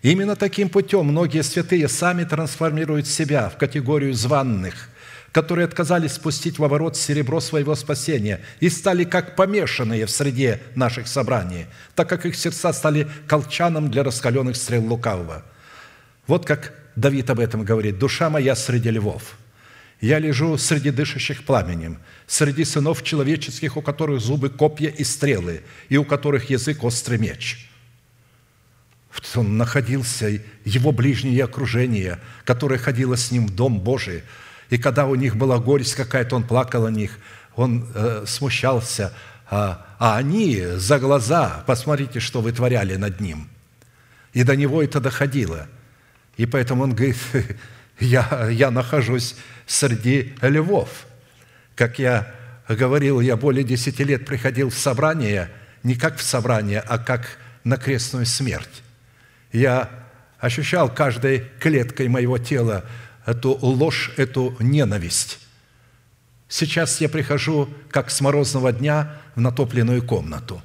Именно таким путем многие святые сами трансформируют себя в категорию званных, которые отказались спустить в оборот серебро своего спасения и стали как помешанные в среде наших собраний, так как их сердца стали колчаном для раскаленных стрел лукавого. Вот как Давид об этом говорит. «Душа моя среди львов». Я лежу среди дышащих пламенем, среди сынов человеческих, у которых зубы копья и стрелы, и у которых язык острый меч. Он находился, его ближнее окружение, которое ходило с ним в Дом Божий, и когда у них была горесть какая-то, он плакал о них, он э, смущался, а, а они за глаза, посмотрите, что вытворяли над ним. И до него это доходило. И поэтому он говорит, я, я нахожусь среди львов. Как я говорил, я более десяти лет приходил в собрание, не как в собрание, а как на крестную смерть. Я ощущал каждой клеткой моего тела эту ложь, эту ненависть. Сейчас я прихожу, как с морозного дня, в натопленную комнату.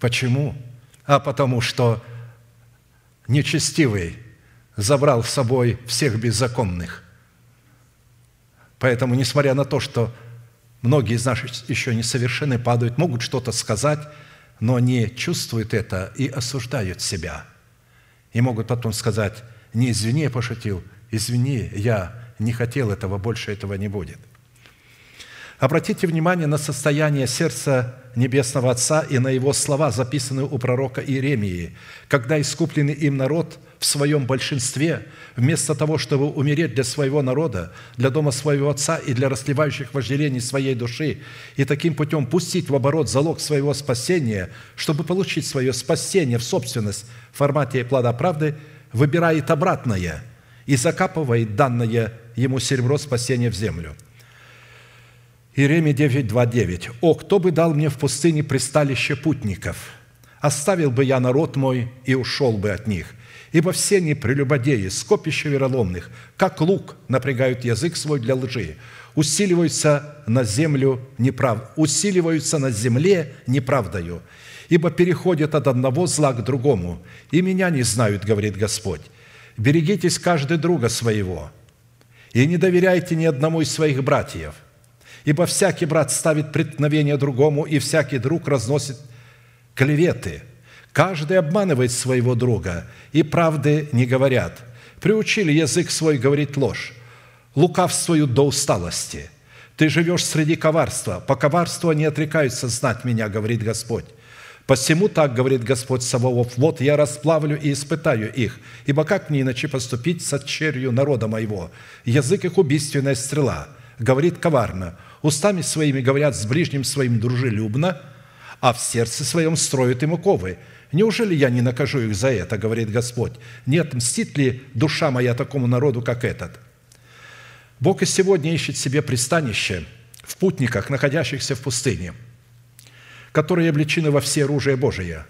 Почему? А потому что нечестивый забрал с собой всех беззаконных. Поэтому, несмотря на то, что многие из нас еще несовершенны, падают, могут что-то сказать, но они чувствуют это и осуждают себя. И могут потом сказать, не извини, я пошутил, извини, я не хотел этого, больше этого не будет – Обратите внимание на состояние сердца Небесного Отца и на его слова, записанные у пророка Иеремии, когда искупленный им народ в своем большинстве, вместо того, чтобы умереть для своего народа, для дома своего Отца и для расливающих вожделений своей души, и таким путем пустить в оборот залог своего спасения, чтобы получить свое спасение в собственность в формате плода правды, выбирает обратное и закапывает данное ему серебро спасения в землю – Иеремия 9, 2, 9. «О, кто бы дал мне в пустыне присталище путников! Оставил бы я народ мой и ушел бы от них. Ибо все они прелюбодеи, скопища вероломных, как лук напрягают язык свой для лжи, усиливаются на землю неправ... усиливаются на земле неправдою, ибо переходят от одного зла к другому, и меня не знают, говорит Господь. Берегитесь каждый друга своего, и не доверяйте ни одному из своих братьев, Ибо всякий брат ставит преткновение другому, и всякий друг разносит клеветы. Каждый обманывает своего друга, и правды не говорят. Приучили язык свой говорить ложь, лукавствуют до усталости. Ты живешь среди коварства, по коварству они отрекаются знать меня, говорит Господь. Посему так, говорит Господь Саваоф, вот я расплавлю и испытаю их, ибо как мне иначе поступить с черью народа моего? Язык их убийственная стрела, говорит коварно, устами своими говорят с ближним своим дружелюбно, а в сердце своем строят ему ковы. Неужели я не накажу их за это, говорит Господь? Нет, мстит ли душа моя такому народу, как этот? Бог и сегодня ищет себе пристанище в путниках, находящихся в пустыне, которые обличены во все оружие Божие,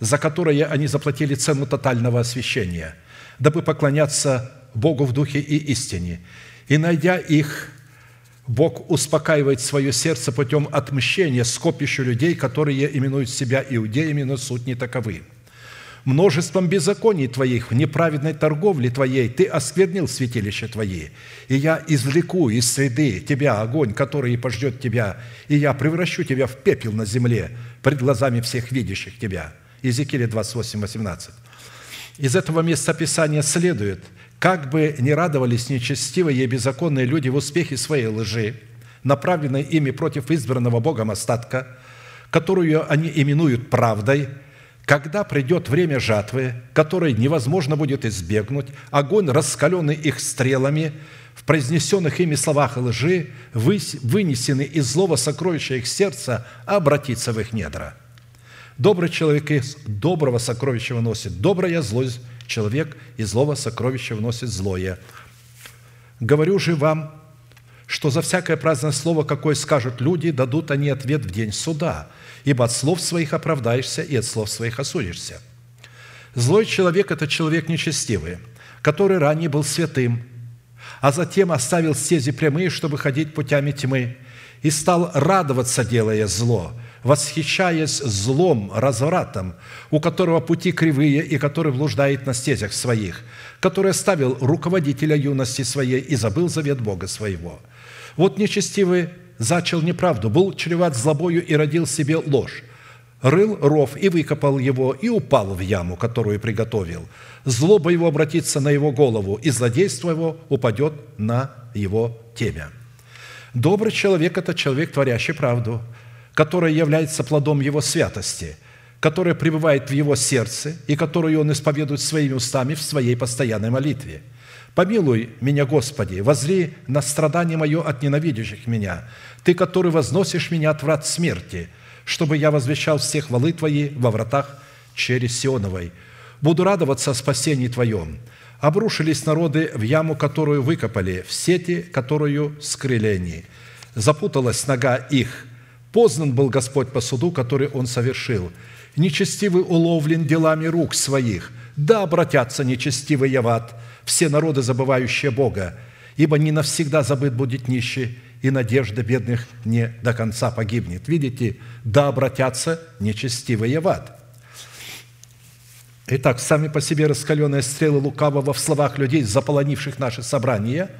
за которое они заплатили цену тотального освящения, дабы поклоняться Богу в духе и истине. И найдя их Бог успокаивает свое сердце путем отмщения скопищу людей, которые именуют себя иудеями, но суть не таковы. Множеством беззаконий твоих, в неправедной торговле твоей ты осквернил святилище твои. И я извлеку из среды тебя огонь, который пождет тебя, и я превращу тебя в пепел на земле пред глазами всех видящих тебя». Иезекииля 28, 18. Из этого места Писания следует – как бы не радовались нечестивые и беззаконные люди в успехе своей лжи, направленной ими против избранного Богом остатка, которую они именуют правдой, когда придет время жатвы, которой невозможно будет избегнуть, огонь, раскаленный их стрелами, в произнесенных ими словах лжи, вынесенный из злого сокровища их сердца, обратится в их недра. Добрый человек из доброго сокровища выносит доброе, злое человек и злого сокровища вносит злое. Говорю же вам, что за всякое праздное слово, какое скажут люди, дадут они ответ в день суда, ибо от слов своих оправдаешься и от слов своих осудишься. Злой человек – это человек нечестивый, который ранее был святым, а затем оставил стези прямые, чтобы ходить путями тьмы, и стал радоваться, делая зло, восхищаясь злом, развратом, у которого пути кривые и который блуждает на стезях своих, который оставил руководителя юности своей и забыл завет Бога своего. Вот нечестивый зачал неправду, был чреват злобою и родил себе ложь, рыл ров и выкопал его, и упал в яму, которую приготовил. Злоба его обратится на его голову, и злодейство его упадет на его темя. Добрый человек – это человек, творящий правду, который является плодом его святости, которая пребывает в его сердце и которую он исповедует своими устами в своей постоянной молитве. «Помилуй меня, Господи, возри на страдание мое от ненавидящих меня, Ты, который возносишь меня от врат смерти, чтобы я возвещал все хвалы Твои во вратах через Сионовой. Буду радоваться о спасении Твоем. Обрушились народы в яму, которую выкопали, в сети, которую скрыли они. Запуталась нога их. Познан был Господь по суду, который Он совершил. Нечестивый уловлен делами рук своих. Да обратятся нечестивые в ад, все народы, забывающие Бога, ибо не навсегда забыт будет нищий, и надежда бедных не до конца погибнет. Видите, да обратятся нечестивые в ад. Итак, сами по себе раскаленные стрелы лукавого в словах людей, заполонивших наши собрания,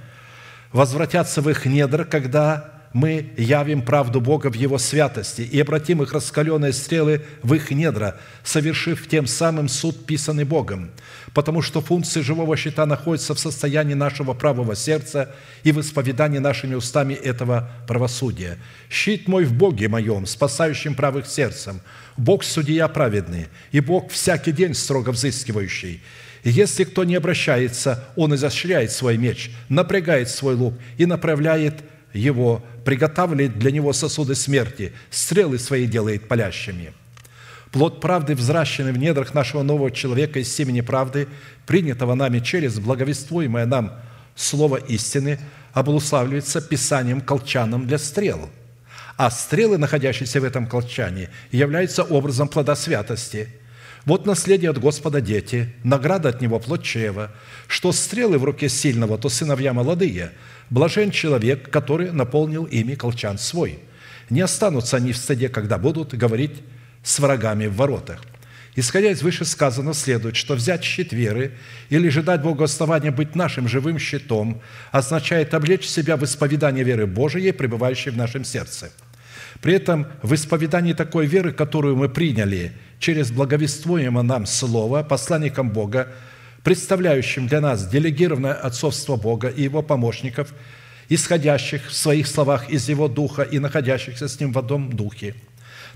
возвратятся в их недра, когда мы явим правду Бога в Его святости и обратим их раскаленные стрелы в их недра, совершив тем самым суд, писанный Богом, потому что функции живого щита находятся в состоянии нашего правого сердца и в исповедании нашими устами этого правосудия. «Щит мой в Боге моем, спасающим правых сердцем, Бог – судья праведный, и Бог всякий день строго взыскивающий». если кто не обращается, он изощряет свой меч, напрягает свой лук и направляет его, приготавливает для него сосуды смерти, стрелы свои делает палящими. Плод правды, взращенный в недрах нашего нового человека из семени правды, принятого нами через благовествуемое нам слово истины, обуславливается писанием колчаном для стрел. А стрелы, находящиеся в этом колчане, являются образом плода святости – вот наследие от Господа дети, награда от Него плод чрева, что стрелы в руке сильного, то сыновья молодые. Блажен человек, который наполнил ими колчан свой. Не останутся они в стаде, когда будут говорить с врагами в воротах. Исходя из вышесказанного, следует, что взять щит веры или же дать Богу основание быть нашим живым щитом означает облечь себя в исповедание веры Божией, пребывающей в нашем сердце. При этом в исповедании такой веры, которую мы приняли – через благовествуемое нам Слово, посланником Бога, представляющим для нас делегированное отцовство Бога и Его помощников, исходящих в своих словах из Его Духа и находящихся с Ним в одном Духе.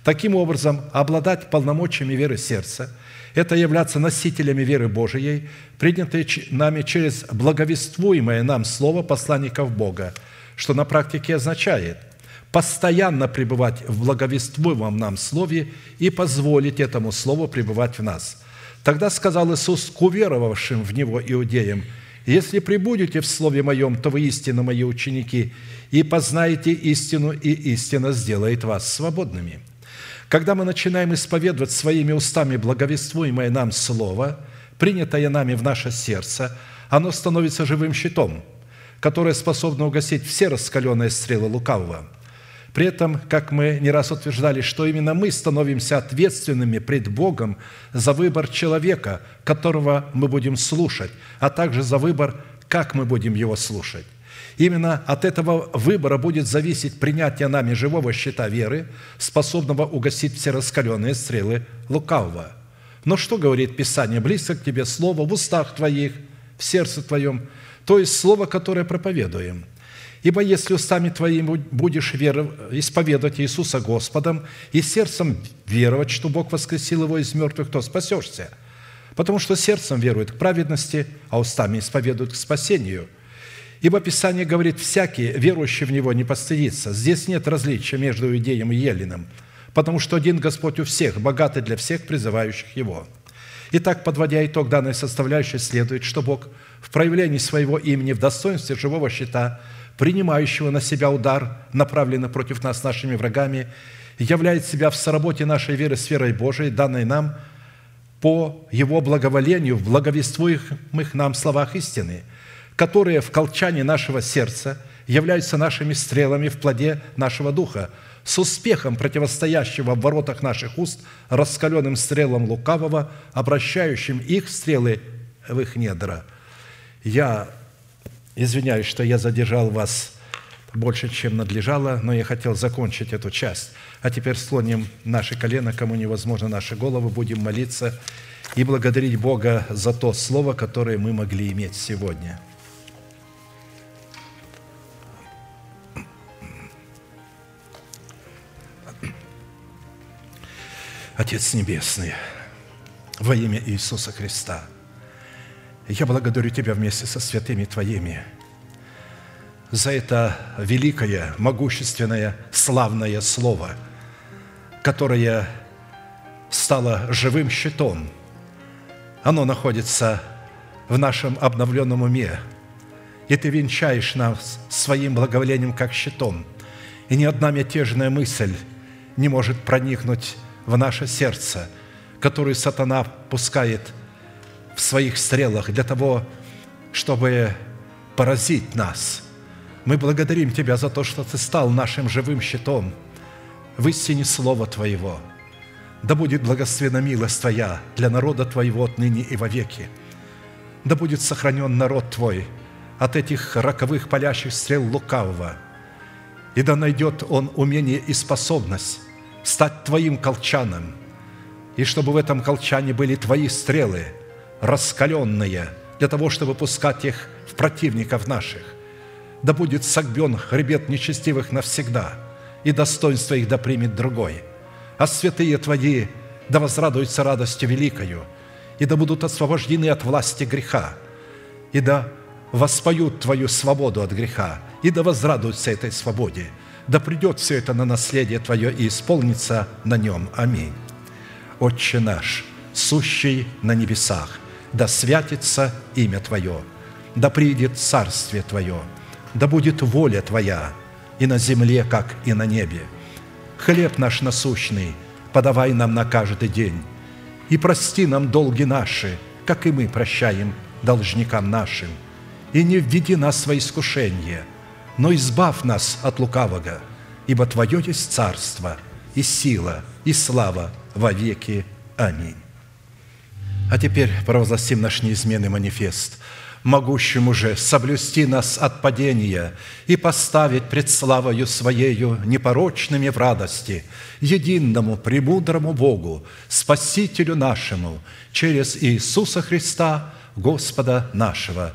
Таким образом, обладать полномочиями веры сердца – это являться носителями веры Божией, принятой нами через благовествуемое нам Слово посланников Бога, что на практике означает – постоянно пребывать в благовествуемом нам Слове и позволить этому Слову пребывать в нас. Тогда сказал Иисус к уверовавшим в Него иудеям, «Если пребудете в Слове Моем, то вы истинно Мои ученики, и познаете истину, и истина сделает вас свободными». Когда мы начинаем исповедовать своими устами благовествуемое нам Слово, принятое нами в наше сердце, оно становится живым щитом, которое способно угасить все раскаленные стрелы лукавого – при этом, как мы не раз утверждали, что именно мы становимся ответственными пред Богом за выбор человека, которого мы будем слушать, а также за выбор, как мы будем его слушать. Именно от этого выбора будет зависеть принятие нами живого щита веры, способного угасить все раскаленные стрелы лукавого. Но что говорит Писание? «Близко к тебе Слово в устах твоих, в сердце твоем», то есть Слово, которое проповедуем – Ибо если устами твоими будешь исповедовать Иисуса Господом и сердцем веровать, что Бог воскресил Его из мертвых, то спасешься. Потому что сердцем верует к праведности, а устами исповедует к спасению. Ибо Писание говорит, всякий, верующий в Него, не постыдится. Здесь нет различия между иудеем и еленом, потому что один Господь у всех, богатый для всех, призывающих Его». Итак, подводя итог данной составляющей, следует, что Бог в проявлении своего имени в достоинстве живого щита – принимающего на себя удар, направленный против нас нашими врагами, являет себя в соработе нашей веры с верой Божией, данной нам по Его благоволению в благовествуемых нам словах истины. Которые в колчане нашего сердца являются нашими стрелами в плоде нашего духа, с успехом противостоящего в воротах наших уст раскаленным стрелам лукавого, обращающим их стрелы в их недра. Я извиняюсь, что я задержал вас больше, чем надлежало, но я хотел закончить эту часть. А теперь склоним наши колено, кому невозможно наши головы, будем молиться и благодарить Бога за то слово, которое мы могли иметь сегодня. Отец Небесный, во имя Иисуса Христа, я благодарю Тебя вместе со святыми Твоими – за это великое, могущественное, славное Слово, которое стало живым щитом. Оно находится в нашем обновленном уме, и Ты венчаешь нас своим благоволением как щитом, и ни одна мятежная мысль не может проникнуть в наше сердце, которую сатана пускает в своих стрелах для того, чтобы поразить нас – мы благодарим Тебя за то, что Ты стал нашим живым щитом в истине Слова Твоего. Да будет благословена милость Твоя для народа Твоего отныне и вовеки. Да будет сохранен народ Твой от этих роковых палящих стрел лукавого. И да найдет он умение и способность стать Твоим колчаном, и чтобы в этом колчане были Твои стрелы, раскаленные, для того, чтобы пускать их в противников наших – да будет согбен хребет нечестивых навсегда, и достоинство их да примет другой. А святые Твои да возрадуются радостью великою, и да будут освобождены от власти греха, и да воспоют Твою свободу от греха, и да возрадуются этой свободе. Да придет все это на наследие Твое и исполнится на нем. Аминь. Отче наш, сущий на небесах, да святится имя Твое, да придет царствие Твое – да будет воля Твоя и на земле, как и на небе. Хлеб наш насущный подавай нам на каждый день, и прости нам долги наши, как и мы прощаем должникам нашим, и не введи нас во искушение, но избавь нас от лукавого, ибо Твое есть царство, и сила, и слава во веки. Аминь. А теперь провозгласим наш неизменный манифест – могущему же соблюсти нас от падения и поставить пред славою Своею непорочными в радости, единому, премудрому Богу, Спасителю нашему, через Иисуса Христа, Господа нашего,